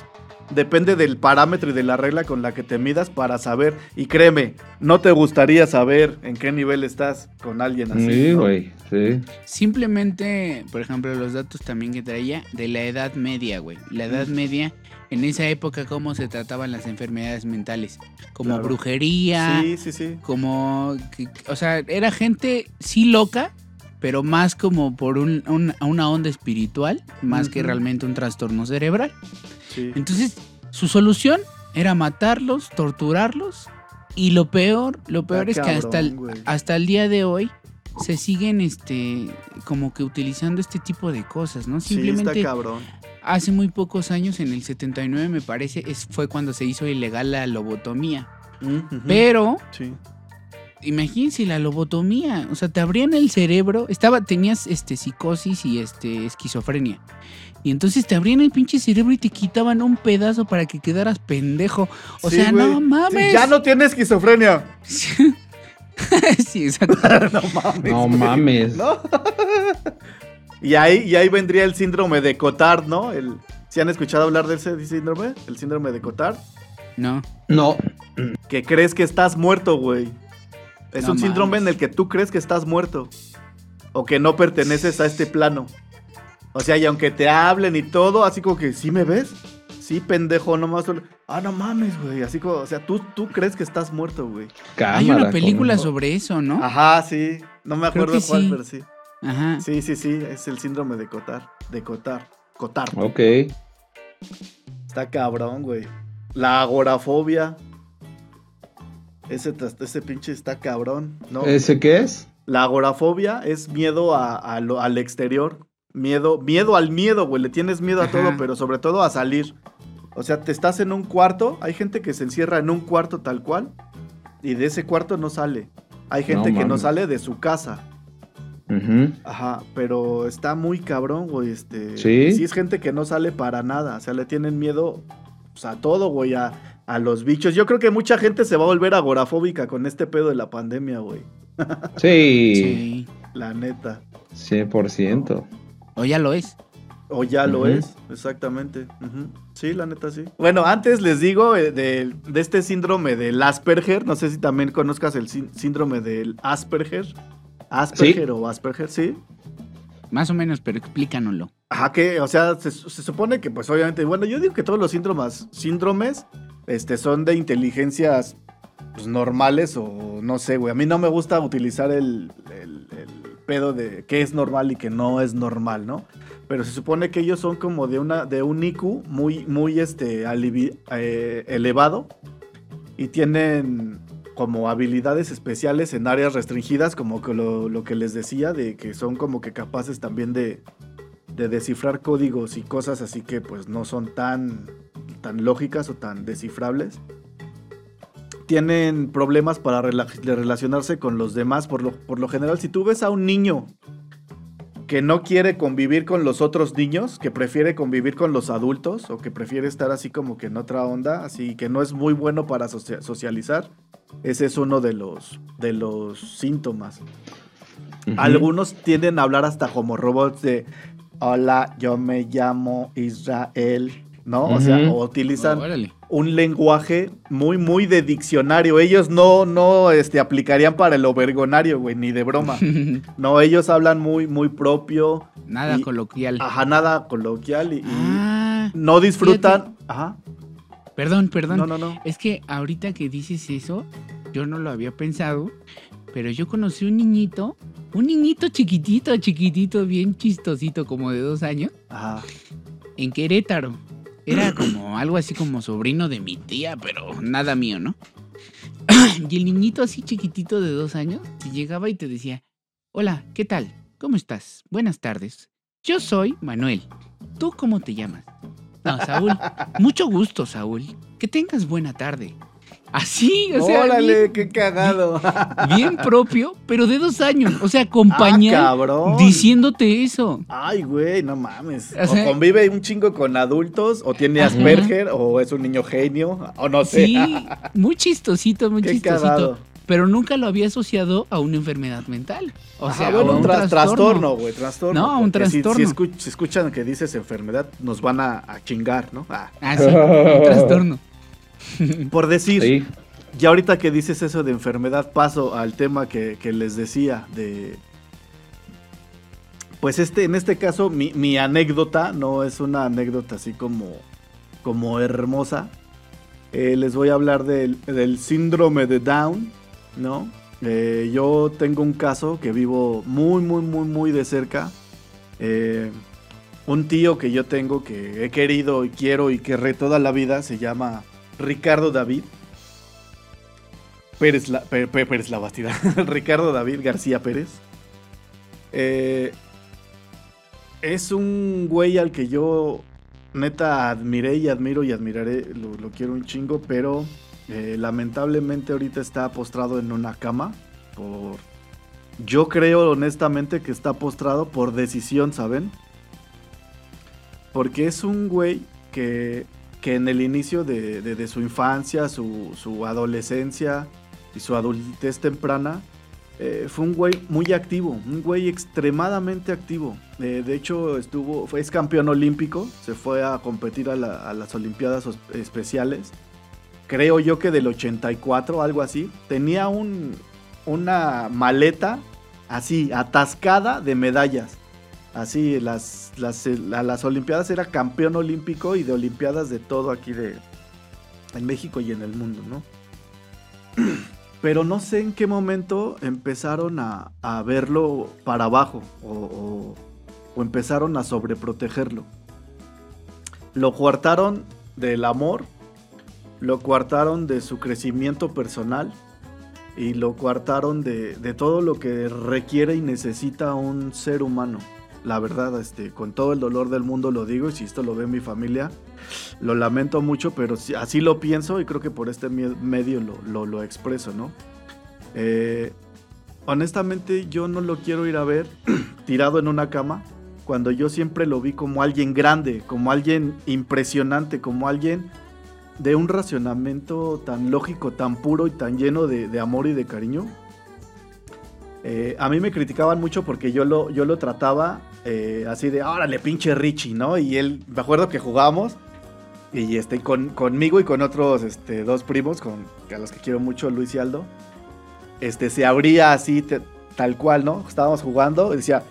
Depende del parámetro y de la regla con la que te midas para saber. Y créeme, no te gustaría saber en qué nivel estás con alguien así. Sí, ¿no? güey, sí. Simplemente, por ejemplo, los datos también que traía de la Edad Media, güey. La Edad Media, en esa época, cómo se trataban las enfermedades mentales. Como Claro. brujería, Sí, sí, sí. como... o sea, era gente sí loca, pero más como por un- un- una onda espiritual, más que realmente un trastorno cerebral. sí. Entonces, su solución era matarlos, torturarlos. Y lo peor, lo peor es que hasta el, hasta el día de hoy se siguen este como que utilizando este tipo de cosas, ¿no? Sí, Simplemente está cabrón. Hace muy pocos años, en el 79 me parece, es, fue cuando se hizo ilegal la lobotomía. Pero Sí. imagínense la lobotomía, o sea, te abrían el cerebro, estaba tenías este psicosis y este esquizofrenia. Y entonces te abrían el pinche cerebro y te quitaban un pedazo para que quedaras pendejo. O Sí, sea, no mames. Sí, ya no tiene esquizofrenia. sí, exacto. no mames. No mames. ¿No? Y, ahí, y ahí vendría el síndrome de Cotard, ¿no? El, ¿Sí han escuchado hablar de ese síndrome? El síndrome de Cotard. No. No. Que crees que estás muerto, güey. Es No un síndrome mames. en el que tú crees que estás muerto. O que no perteneces a este plano. O sea, y aunque te hablen y todo, así como que, ¿sí me ves? Sí, pendejo, nomás. solo- Ah, no mames, güey. Así como, o sea, tú, tú crees que estás muerto, güey. Hay una película sobre eso, ¿no? Ajá, sí. No me acuerdo cuál, sí. pero sí. Ajá. Sí, sí, sí. Es el síndrome de Cotard. De Cotard. Cotard. Ok. Está cabrón, güey. La agorafobia. Ese, ese pinche está cabrón, ¿no? ¿Ese qué es? La agorafobia es miedo a, a lo- al exterior. Miedo, miedo al miedo, güey. Le tienes miedo a Ajá. todo, pero sobre todo a salir. O sea, te estás en un cuarto. Hay gente que se encierra en un cuarto tal cual. Y de ese cuarto no sale. Hay gente que no sale de su casa. Ajá, pero está muy cabrón, güey. Este, ¿Sí? Sí, es gente que no sale para nada. O sea, le tienen miedo pues, a todo, güey, a, a los bichos. Yo creo que mucha gente se va a volver agorafóbica con este pedo de la pandemia, güey. Sí, Sí. La neta. 100%. O ya lo es. O ya lo es, exactamente. Sí, la neta sí. Bueno, antes les digo eh, de, de este síndrome del Asperger. No sé si también conozcas el sí- síndrome del Asperger. Asperger o Asperger, sí. Más o menos, pero explícanoslo. Ajá, que, o sea, se, se supone que, pues, obviamente, bueno, yo digo que todos los síndromes, síndromes, este, son de inteligencias, pues, normales o no sé, güey. A mí no me gusta utilizar el, el- el pedo de qué es normal y qué no es normal, ¿no? Pero se supone que ellos son como de una, de un IQ muy, muy, este, alivi- eh, elevado y tienen como habilidades especiales en áreas restringidas, como que lo, lo que les decía, de que son como que capaces también de, de descifrar códigos y cosas así que pues no son tan, tan lógicas o tan descifrables. Tienen problemas para relacionarse con los demás. Por lo, por lo general, si tú ves a un niño que no quiere convivir con los otros niños, que prefiere convivir con los adultos o que prefiere estar así como que en otra onda, así que no es muy bueno para socia- socializar, ese es uno de los, de los síntomas. Algunos tienden a hablar hasta como robots de Hola, yo me llamo Israel. ¿No? O sea, utilizan un lenguaje muy, muy de diccionario. Ellos no, no, este, aplicarían para el obergonario, güey, ni de broma. No, ellos hablan muy, muy propio. Nada Y- coloquial. Ajá, nada coloquial y, y Ah, no disfrutan. Ajá. perdón, perdón. No, no, no. Es que ahorita que dices eso, yo no lo había pensado, pero yo conocí un niñito, un niñito chiquitito, chiquitito, bien chistosito, como de dos años, Ajá. en Querétaro. Era como algo así como sobrino de mi tía, pero nada mío, ¿no? y el niñito así chiquitito de dos años, llegaba y te decía, hola, ¿qué tal? ¿Cómo estás? Buenas tardes. Yo soy Manuel. ¿Tú cómo te llamas? No, Saúl. Mucho gusto, Saúl. Que tengas buena tarde. Así, o sea, Órale, bien, qué cagado. bien propio, pero de dos años. O sea, Ah, compañía cabrón. diciéndote eso. Ay, güey, no mames. O convive un chingo con adultos, o tiene Ajá. Asperger, o es un niño genio, o no sé. Sí, muy chistosito, muy Qué chistosito. cagado. Pero nunca lo había asociado a una enfermedad mental. O Ajá, sea, bueno, a un un tra- trastorno, güey, trastorno. No, un porque si- Si, trastorno. si escuchan que dices enfermedad, nos van a, a chingar, ¿no? Ah, Ah, sí, un trastorno. por decir, Sí. ya ahorita que dices eso de enfermedad, paso al tema que, que les decía de... Pues este, en este caso, mi, mi anécdota no es una anécdota así como, como hermosa. Eh, les voy a hablar del, del síndrome de Down, ¿no? Eh, yo tengo un caso que vivo muy, muy, muy, muy de cerca. Eh, un tío que yo tengo que he querido y quiero y querré toda la vida se llama Ricardo David. Pérez la, Pé- Pé- Pérez la Bastida. Ricardo David García Pérez. Eh, es un güey al que yo neta admiré y admiro y admiraré. Lo, lo quiero un chingo, pero eh, lamentablemente ahorita está postrado en una cama. Por... Yo creo honestamente que está postrado por decisión, ¿saben? Porque es un güey que, que en el inicio de, su infancia, su, adolescencia y su adultez temprana, eh, fue un güey muy activo, un güey extremadamente activo. Eh, de hecho, estuvo, fue, es campeón olímpico, se fue a competir a, la- a las Olimpiadas Especiales. Creo yo que del 84, algo así. Tenía un, una maleta así, atascada de medallas. Así, las, las, eh, a las Olimpiadas era campeón olímpico y de Olimpiadas de todo aquí de en México y en el mundo, ¿no? Pero no sé en qué momento empezaron a, a verlo para abajo o, o- empezaron a sobreprotegerlo. Lo coartaron del amor, lo coartaron de su crecimiento personal y lo coartaron de, de todo lo que requiere y necesita un ser humano. La verdad, este, con todo el dolor del mundo lo digo y si esto lo ve mi familia, lo lamento mucho, pero sí- así lo pienso y creo que por este medio lo, lo- lo expreso, ¿no? Eh, honestamente yo no lo quiero ir a ver tirado en una cama cuando yo siempre lo vi como alguien grande, como alguien impresionante, como alguien de un racionamiento tan lógico, tan puro y tan lleno de, de amor y de cariño. Eh, a mí me criticaban mucho porque yo lo, yo lo trataba eh, así de, órale, pinche Richie, ¿no? Y él, me acuerdo que jugábamos y este, con, conmigo y con otros este, dos primos, con, a los que quiero mucho, Luis y Aldo, este, se abría así, tal cual, ¿no? Estábamos jugando y decía,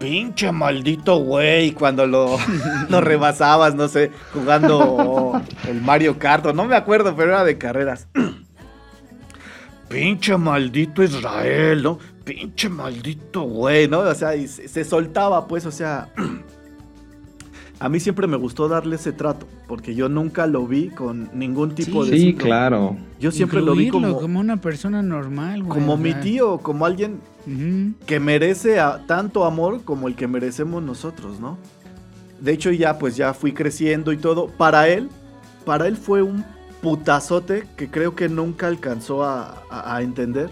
pinche maldito güey, cuando lo, lo rebasabas, no sé, jugando el Mario Kart, no me acuerdo, pero era de carreras. Pinche maldito Israel, ¿no? Pinche maldito güey, ¿no? O sea, y se, se soltaba, pues, o sea. A mí siempre me gustó darle ese trato, porque yo nunca lo vi con ningún tipo Sí. de Sí, síndrome. claro. Yo siempre lo vi Incluirlo como, una persona normal, güey. como mi tío, como alguien que merece a- tanto amor como el que merecemos nosotros, ¿no? De hecho ya pues ya fui creciendo y todo. Para él, para él fue un putazote que creo que nunca alcanzó a, a- a entender.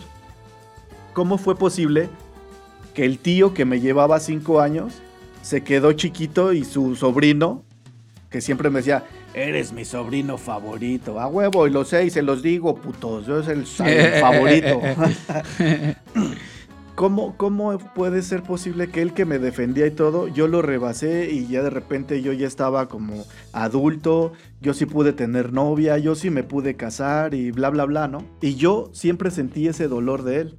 ¿Cómo fue posible que el tío que me llevaba cinco años se quedó chiquito y su sobrino, que siempre me decía, eres mi sobrino favorito, a huevo, y lo sé y se los digo, putos, yo es el, el favorito. ¿Cómo, ¿Cómo puede ser posible que él que me defendía y todo, yo lo rebasé y ya de repente yo ya estaba como adulto, yo sí pude tener novia, yo sí me pude casar y bla, bla, bla, ¿no? Y yo siempre sentí ese dolor de él.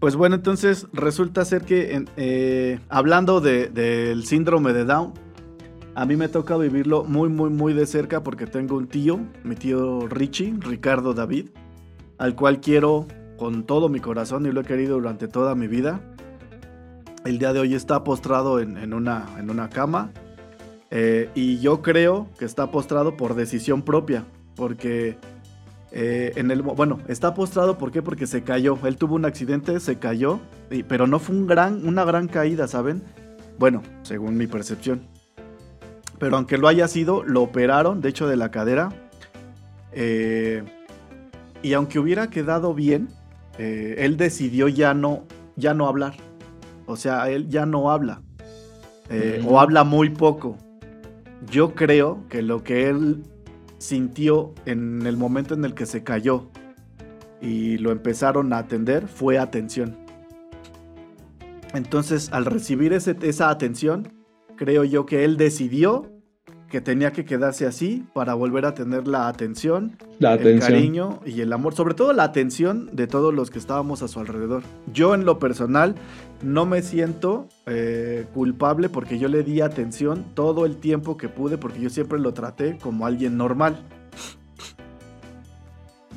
Pues bueno, entonces resulta ser que eh, hablando del síndrome de Down, a mí me toca vivirlo muy, muy, muy de cerca porque tengo un tío, mi tío Richie, Ricardo David, al cual quiero con todo mi corazón y lo he querido durante toda mi vida. El día de hoy está postrado en, una, en una cama eh, y yo creo que está postrado por decisión propia, porque eh, en el bueno está postrado ¿por qué? porque se cayó. Él tuvo un accidente, se cayó, pero no fue un gran, una gran caída, ¿saben? Bueno, según mi percepción. Pero aunque lo haya sido, lo operaron, de hecho, de la cadera. Eh, y aunque hubiera quedado bien, eh, él decidió ya no, ya no hablar. O sea, él ya no habla. O habla muy poco. Yo creo que lo que él sintió en el momento en el que se cayó y lo empezaron a atender fue atención. Entonces, al recibir esa atención, creo yo que él decidió que tenía que quedarse así para volver a tener la atención, el cariño y el amor, sobre todo la atención de todos los que estábamos a su alrededor. Yo en lo personal no me siento eh, culpable porque yo le di atención todo el tiempo que pude porque yo siempre lo traté como alguien normal.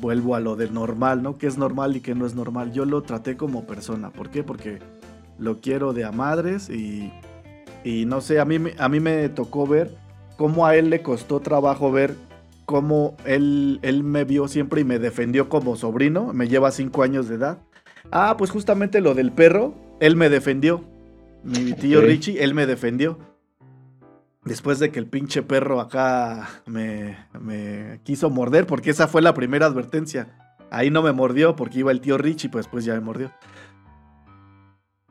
Vuelvo a lo de normal, ¿no? ¿Qué es normal y qué no es normal? Yo lo traté como persona. ¿Por qué? Porque lo quiero de a madres y, y no sé, a mí, a mí me tocó ver cómo a él le costó trabajo ver cómo él, él me vio siempre y me defendió como sobrino, me lleva cinco años de edad. Ah, pues justamente lo del perro, él me defendió. Mi tío Richie, él me defendió. Después de que el pinche perro acá me, me quiso morder, porque esa fue la primera advertencia. Ahí no me mordió porque iba el tío Richie, pues después ya me mordió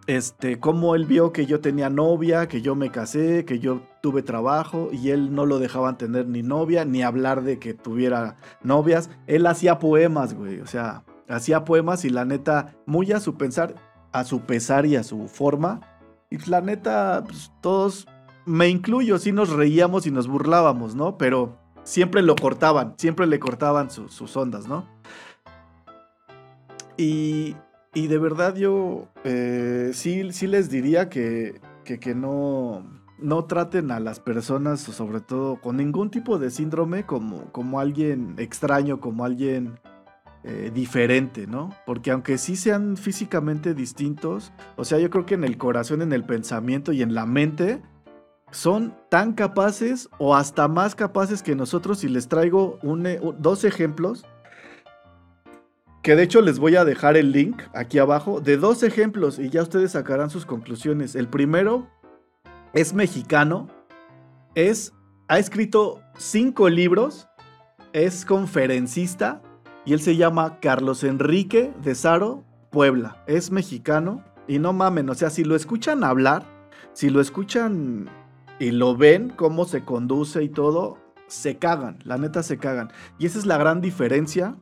este, cómo él vio que yo tenía novia, que yo me casé, que yo tuve trabajo y él no lo dejaban tener ni novia, ni hablar de que tuviera novias. Él hacía poemas, güey, o sea, hacía poemas y la neta, muy a su pensar, a su pesar y a su forma. Y la neta, pues, todos, me incluyo, sí nos reíamos y nos burlábamos, ¿no? Pero siempre lo cortaban, siempre le cortaban sus ondas, ¿no? Y y de verdad yo eh, sí, sí les diría que, que, no, no traten a las personas, sobre todo con ningún tipo de síndrome, como, como alguien extraño, como alguien eh, diferente, ¿no? Porque aunque sí sean físicamente distintos, o sea, yo creo que en el corazón, en el pensamiento y en la mente, son tan capaces o hasta más capaces que nosotros. Y les traigo dos ejemplos que de hecho les voy a dejar el link aquí abajo de dos ejemplos y ya ustedes sacarán sus conclusiones. El primero es mexicano, es, ha escrito cinco libros, es conferencista y él se llama Carlos Enrique de Saro Puebla. Es mexicano y no mamen, o sea, si lo escuchan hablar, si lo escuchan y lo ven, cómo se conduce y todo, se cagan, la neta se cagan. Y esa es la gran diferencia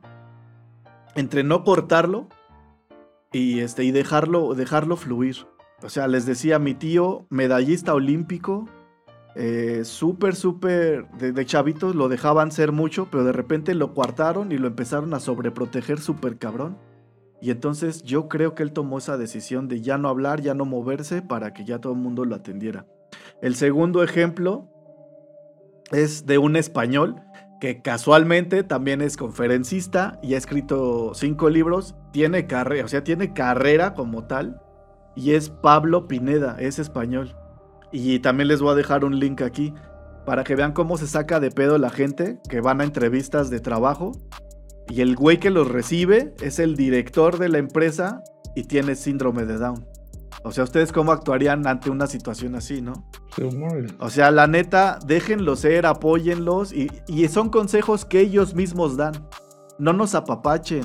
entre no cortarlo y, este, y dejarlo, dejarlo fluir. O sea, les decía, mi tío, medallista olímpico, eh, súper, súper, de, chavitos lo dejaban ser mucho, pero de repente lo coartaron y lo empezaron a sobreproteger súper cabrón. Y entonces yo creo que él tomó esa decisión de ya no hablar, ya no moverse, para que ya todo el mundo lo atendiera. El segundo ejemplo es de un español que casualmente también es conferencista y ha escrito cinco libros, tiene o sea, tiene carrera como tal, y es Pablo Pineda, es español. Y también les voy a dejar un link aquí para que vean cómo se saca de pedo la gente que van a entrevistas de trabajo. Y el güey que los recibe es el director de la empresa y tiene síndrome de Down. O sea, ¿ustedes cómo actuarían ante una situación así, no? O sea, la neta, déjenlos ser, apóyenlos y, y son consejos que ellos mismos dan. No nos apapachen,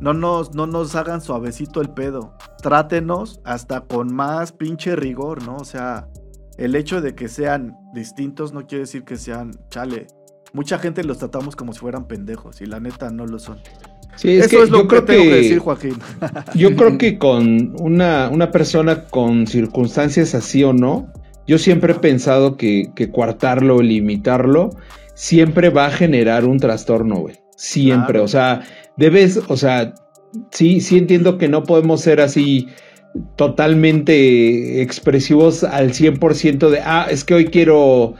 no nos, no nos hagan suavecito el pedo. Trátenos hasta con más pinche rigor, ¿no? O sea, el hecho de que sean distintos no quiere decir que sean chale. Mucha gente los tratamos como si fueran pendejos y la neta no lo son. Sí, es Eso que es lo yo que creo tengo que que decir, Joaquín. Yo creo que con una, una persona con circunstancias así o no, yo siempre he pensado que, que coartarlo, limitarlo, siempre va a generar un trastorno, güey. Siempre. Claro. O sea, debes, o sea, sí, sí entiendo que no podemos ser así totalmente expresivos al 100% de, ah, es que hoy quiero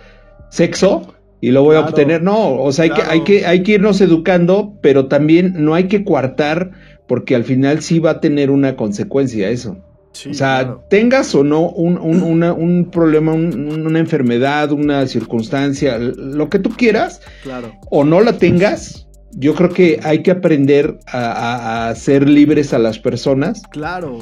sexo y lo voy a obtener. No, o sea, hay, que, hay, que, hay que irnos educando, pero también no hay que coartar porque al final sí va a tener una consecuencia eso. Sí, o sea, claro. tengas o no un, un- una- un problema, un- una enfermedad, una circunstancia, lo que tú quieras, claro. o no la tengas, yo creo que hay que aprender a, a- a ser libres a las personas. Claro.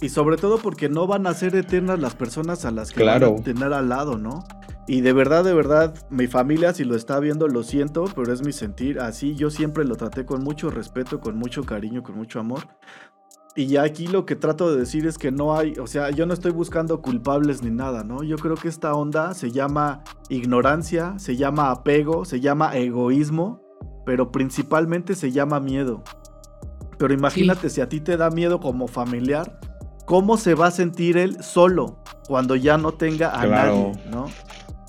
Y, y sobre todo porque no van a ser eternas las personas a las que Claro. van a tener al lado, ¿no? Y de verdad, de verdad, mi familia, si lo está viendo, lo siento, pero es mi sentir. Así yo siempre lo traté con mucho respeto, con mucho cariño, con mucho amor. Y ya aquí lo que trato de decir es que no hay, o sea, yo no estoy buscando culpables ni nada, ¿no? Yo creo que esta onda se llama ignorancia, se llama apego, se llama egoísmo, pero principalmente se llama miedo. Pero imagínate si a ti te da miedo como familiar, ¿cómo se va a sentir él solo cuando ya no tenga a Claro. nadie, ¿no?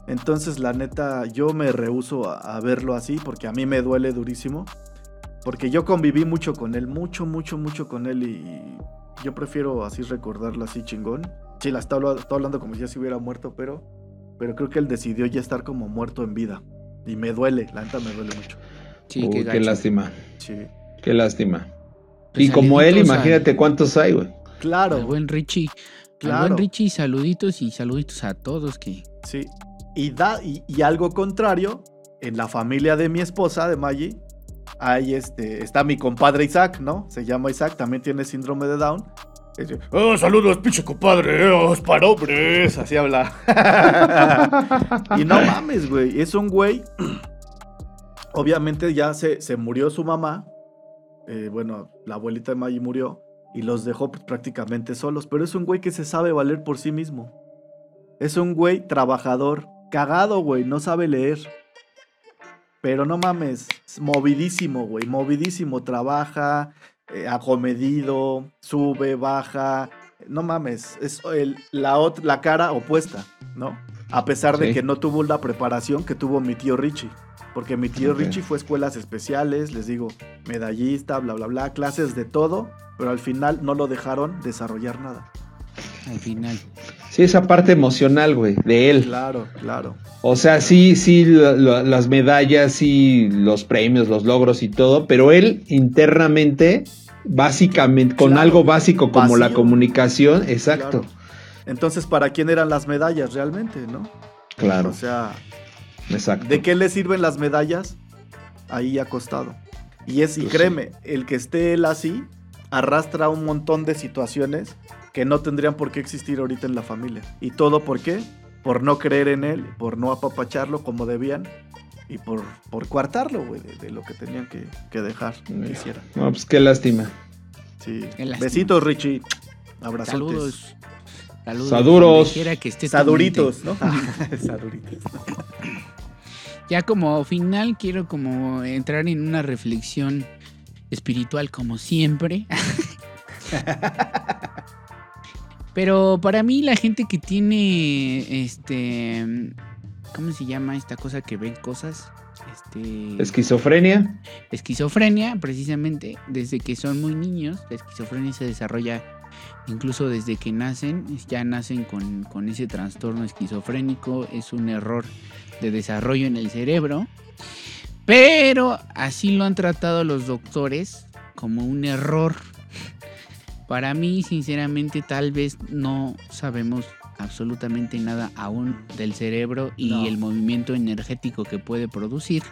Entonces, la neta, yo me rehuso a, a verlo así porque a mí me duele durísimo. Porque yo conviví mucho con él, mucho, mucho, mucho con él y yo prefiero así recordarlo así chingón. Sí, la está, habla- está hablando como si ya se hubiera muerto, pero, pero creo que él decidió ya estar como muerto en vida. Y me duele, la neta me duele mucho. Sí, Uy, qué, lástima, Sí. qué lástima. Pues y como él, imagínate al- cuántos hay, güey. Claro. Al buen Richie. Al Claro. buen Richie, saluditos y saluditos a todos que Sí. Y, da, y, y algo contrario, en la familia de mi esposa, de Maggie, hay este, está mi compadre Isaac, ¿no? Se llama Isaac, también tiene síndrome de Down. Oh, saludos, pinche compadre, oh, es para hombres. Así habla. y no mames, güey. Es un güey. Obviamente ya se, se murió su mamá. eh, bueno, la abuelita de Maggie murió. Y los dejó pues, prácticamente solos. Pero es un güey que se sabe valer por sí mismo. Es un güey trabajador. Cagado, güey. No sabe leer. Pero no mames. es movidísimo, güey. Movidísimo. Trabaja. eh, acomedido. Sube, baja. No mames. Es el- la, la cara opuesta, ¿no? A pesar de Sí. que no tuvo la preparación que tuvo mi tío Richie. Porque mi tío. Richie fue a escuelas especiales, les digo, medallista, bla, bla, bla, clases de todo, pero al final no lo dejaron desarrollar nada. al final. Sí, esa parte emocional, güey, de él. Claro, claro. O sea, sí, sí, la- la- las medallas, sí, los premios, los logros y todo, pero él internamente, básicamente, con Claro, algo básico como la comunicación, exacto. Claro. Entonces, ¿para quién eran las medallas realmente, no? Claro, O sea, exacto. ¿de qué le sirven las medallas? Ahí acostado. Y es, y Pues sí. créeme, el que esté él así, arrastra un montón de situaciones que no tendrían por qué existir ahorita en la familia. ¿Y todo por qué? Por no creer en él, por no apapacharlo como debían y por, por coartarlo, güey, de, de lo que tenían que, que dejar que hiciera. No, pues qué lástima. Sí. Qué lástima. Besitos, Richie. Abrazotes. Saludos. Saludos. Saduros. que esté tu Saduritos. ¿no? Saduritos. Ya como final quiero como entrar en una reflexión espiritual como siempre. Pero para mí la gente que tiene este ¿cómo se llama esta cosa que ven cosas? Este Esquizofrenia. esquizofrenia, precisamente, desde que son muy niños, la esquizofrenia se desarrolla incluso desde que nacen, ya nacen con, con ese trastorno esquizofrénico, es un error de desarrollo en el cerebro, pero así lo han tratado los doctores como un error. Para mí, sinceramente, tal vez no sabemos absolutamente nada aún del cerebro y No. el movimiento energético que puede producir.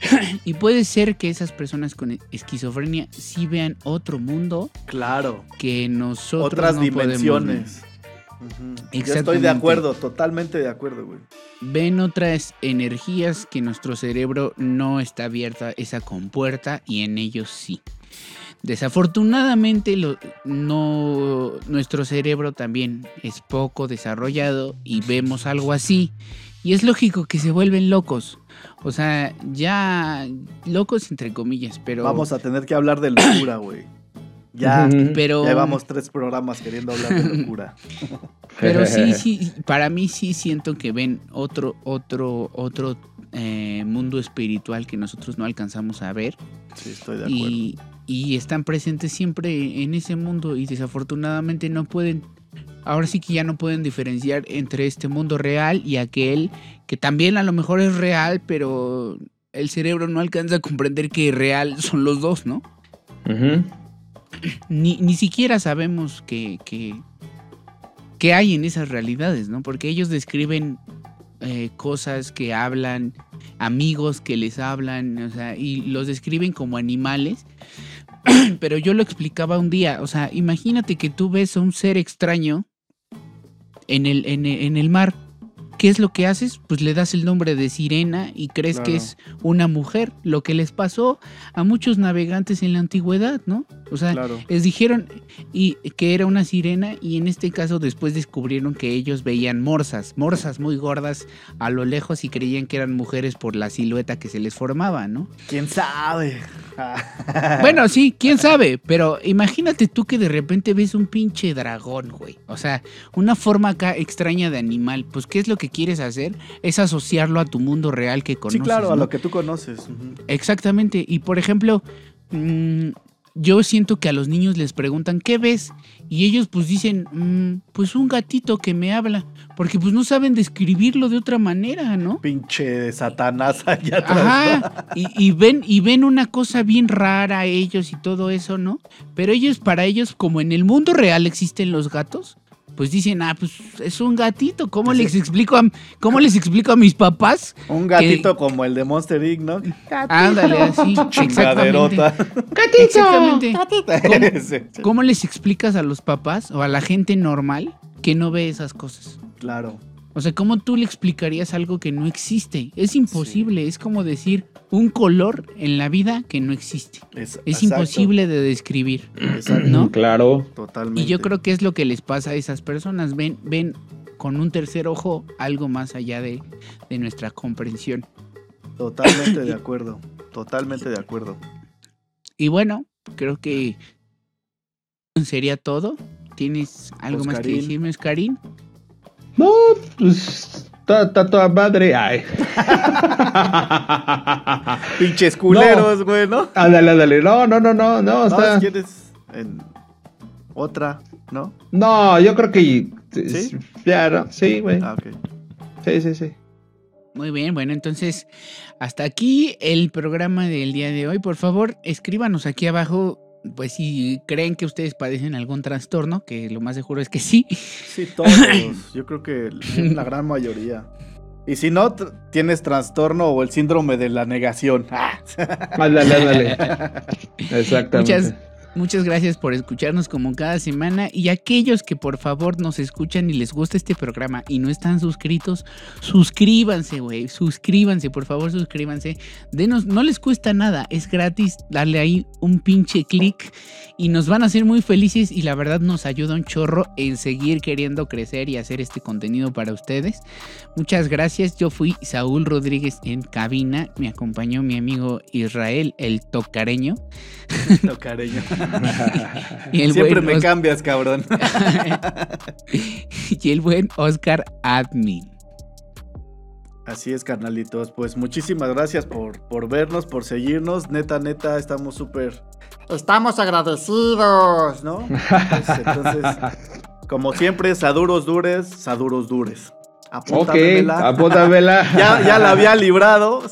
y puede ser que esas personas con esquizofrenia sí vean otro mundo Claro. que nosotros Otras no podemos dimensiones. Ujú. Yo estoy de acuerdo, totalmente de acuerdo, güey. Ven otras energías que nuestro cerebro no está abierta esa compuerta y en ellos sí. Desafortunadamente lo- no, nuestro cerebro también es poco desarrollado y vemos algo así Y es lógico que se vuelven locos. O sea, ya locos entre comillas, pero... Vamos a tener que hablar de locura, güey. Ya, pero... llevamos tres programas queriendo hablar de locura. Pero sí, sí, para mí sí siento que ven otro, otro, otro eh, mundo espiritual que nosotros no alcanzamos a ver Sí, estoy de acuerdo. y, y están presentes siempre en ese mundo y desafortunadamente no pueden, ahora sí que ya no pueden diferenciar entre este mundo real y aquel que también a lo mejor es real, pero el cerebro no alcanza a comprender que real son los dos, ¿no? Ujú. Ni, ni siquiera sabemos que, que, hay en esas realidades, ¿no? Porque ellos describen eh, cosas que hablan, amigos que les hablan, o sea, y los describen como animales. Pero yo lo explicaba un día, o sea, imagínate que tú ves a un ser extraño en el, en el mar. ¿Qué es lo que haces? Pues le das el nombre de sirena y crees que es una mujer, lo que les pasó a muchos navegantes en la antigüedad, ¿no? O sea, Claro. les dijeron y que era una sirena y en este caso después descubrieron que ellos veían morsas, morsas muy gordas a lo lejos y creían que eran mujeres por la silueta que se les formaba, ¿no? ¿Quién sabe? Bueno, sí, quién sabe, pero imagínate tú que de repente ves un pinche dragón, güey. O sea, una forma acá extraña de animal. Pues, ¿qué es lo que quieres hacer? Es asociarlo a tu mundo real que sí, conoces. claro, a lo que tú conoces. Exactamente. Y por ejemplo, mm, yo siento que a los niños les preguntan, ¿qué ves? Y ellos pues dicen, "Mm, pues un gatito que me habla. Porque pues no saben describirlo de otra manera, ¿no? Pinche Satanás allá atrás. Ajá. Y, y ven, y ven una cosa bien rara ellos y todo eso, ¿no? Pero ellos, para ellos, como en el mundo real existen los gatos, pues dicen, ah, pues es un gatito. ¿Cómo les explico a, cómo les explico a mis papás? Un gatito como el de Monster Inc., ¿no? Ándale, así. Chingaderota. Exactamente. ¿Cómo, cómo les explicas a los papás o a la gente normal que no ve esas cosas? Claro. O sea, ¿cómo tú le explicarías algo que no existe? Es imposible, es como decir un color en la vida que no existe. Es, imposible de describir. Exacto. ¿no? Claro. Totalmente. Y yo creo que es lo que les pasa a esas personas. Ven, ven con un tercer ojo algo más allá de, de nuestra comprensión. Totalmente de acuerdo. Totalmente de acuerdo. Y bueno, creo que sería todo. ¿Tienes algo más que decirme, Oscarín? No, pues está está toda madre. Ay. Pinches culeros, güey, ¿no? Ándale, ándale. No, no, no, no, no. No, Está... si quieres en otra, ¿no? No, yo creo que. ¿Sí? Ya, no. Sí, güey. Ah, ok. Sí, sí, sí. Muy bien, bueno, entonces hasta aquí el programa del día de hoy. Por favor, escríbanos aquí abajo, pues si creen que ustedes padecen algún trastorno, que lo más seguro es que sí. Sí, todos. Yo creo que la gran mayoría. Y si no, tienes trastorno o el síndrome de la negación. Ah. Ándale, ándale. Exactamente. Muchas, muchas gracias por escucharnos como cada semana y aquellos que por favor nos escuchan y les gusta este programa y no están suscritos, suscríbanse, güey, suscríbanse, por favor, suscríbanse. Denos, no les cuesta nada, es gratis, darle ahí un pinche clic y nos van a hacer muy felices y la verdad nos ayuda un chorro en seguir queriendo crecer y hacer este contenido para ustedes. Muchas gracias, yo fui Saúl Rodríguez en cabina, me acompañó mi amigo Israel, el tocareño. No, cariño. Y el Siempre buen me Os- cambias, cabrón. y el buen Oscar Admin. Así es, carnalitos. Pues muchísimas gracias por, por vernos, por seguirnos. Neta, neta, estamos súper. Estamos agradecidos, ¿no? Pues, entonces, como siempre, saduros dures, saduros dures. Ok, Apúntamela. apúntamela. ya, ya la había librado.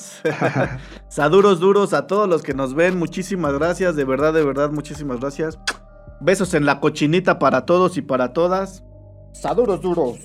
Saduros duros a todos los que nos ven. Muchísimas gracias. De verdad, de verdad, muchísimas gracias. Besos en la cochinita para todos y para todas. Saduros duros.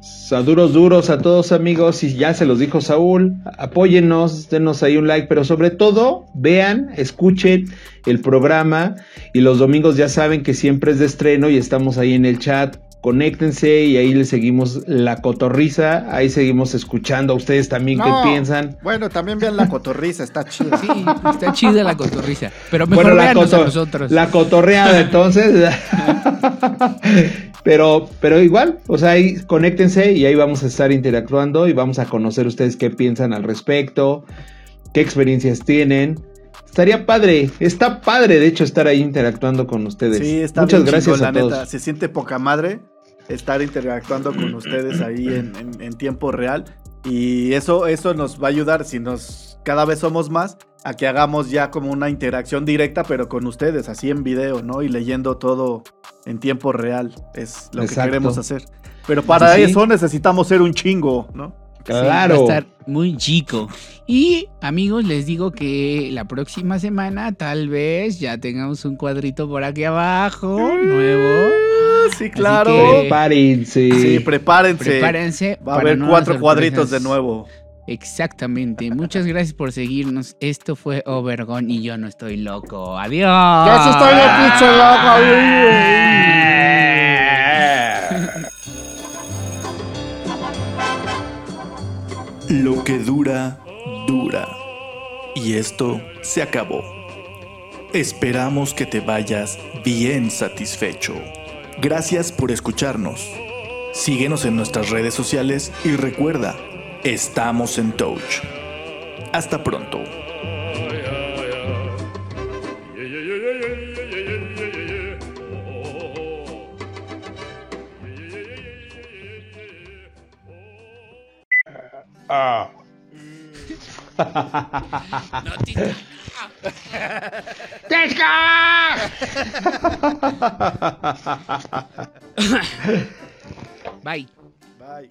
Saduros duros a todos amigos y ya se los dijo Saúl, apóyennos, denos ahí un like, pero sobre todo vean, escuchen el programa y los domingos ya saben que siempre es de estreno y estamos ahí en el chat, conéctense y ahí les seguimos la cotorriza, ahí seguimos escuchando a ustedes también qué No. piensan. Bueno, también vean la cotorriza, está chido. Sí, está chida la cotorriza. Pero mejor Bueno, la, a nosotros. la cotorreada entonces. Pero, pero igual, o sea, ahí conéctense y ahí vamos a estar interactuando y vamos a conocer ustedes qué piensan al respecto, qué experiencias tienen. Estaría padre, está padre de hecho estar ahí interactuando con ustedes. Sí, está Muchas bien gracias a la todos. neta. Se siente poca madre estar interactuando con ustedes ahí en, en- en tiempo real. Y eso, eso nos va a ayudar si nos cada vez somos más a que hagamos ya como una interacción directa, pero con ustedes, así en video, ¿no? Y leyendo todo en tiempo real. Es lo que Exacto. queremos hacer. Pero para Sí, eso necesitamos ser un chingo, ¿no? Sí, va a Claro. estar muy chico. Y amigos, les digo que la próxima semana tal vez ya tengamos un cuadrito por aquí abajo, nuevo. Sí, que- claro. Prepárense. Sí, prepárense. Prepárense. Va a haber cuatro cuadritos de nuevo. Exactamente. Muchas gracias por seguirnos. Esto fue Overgon y yo no estoy loco. Adiós. Ya sí estoy de pinche Lo que dura, dura. Y esto se acabó. Esperamos que te vayas bien satisfecho. Gracias por escucharnos. Síguenos en nuestras redes sociales y recuerda, estamos en Touch. Hasta pronto. Bye. Bye.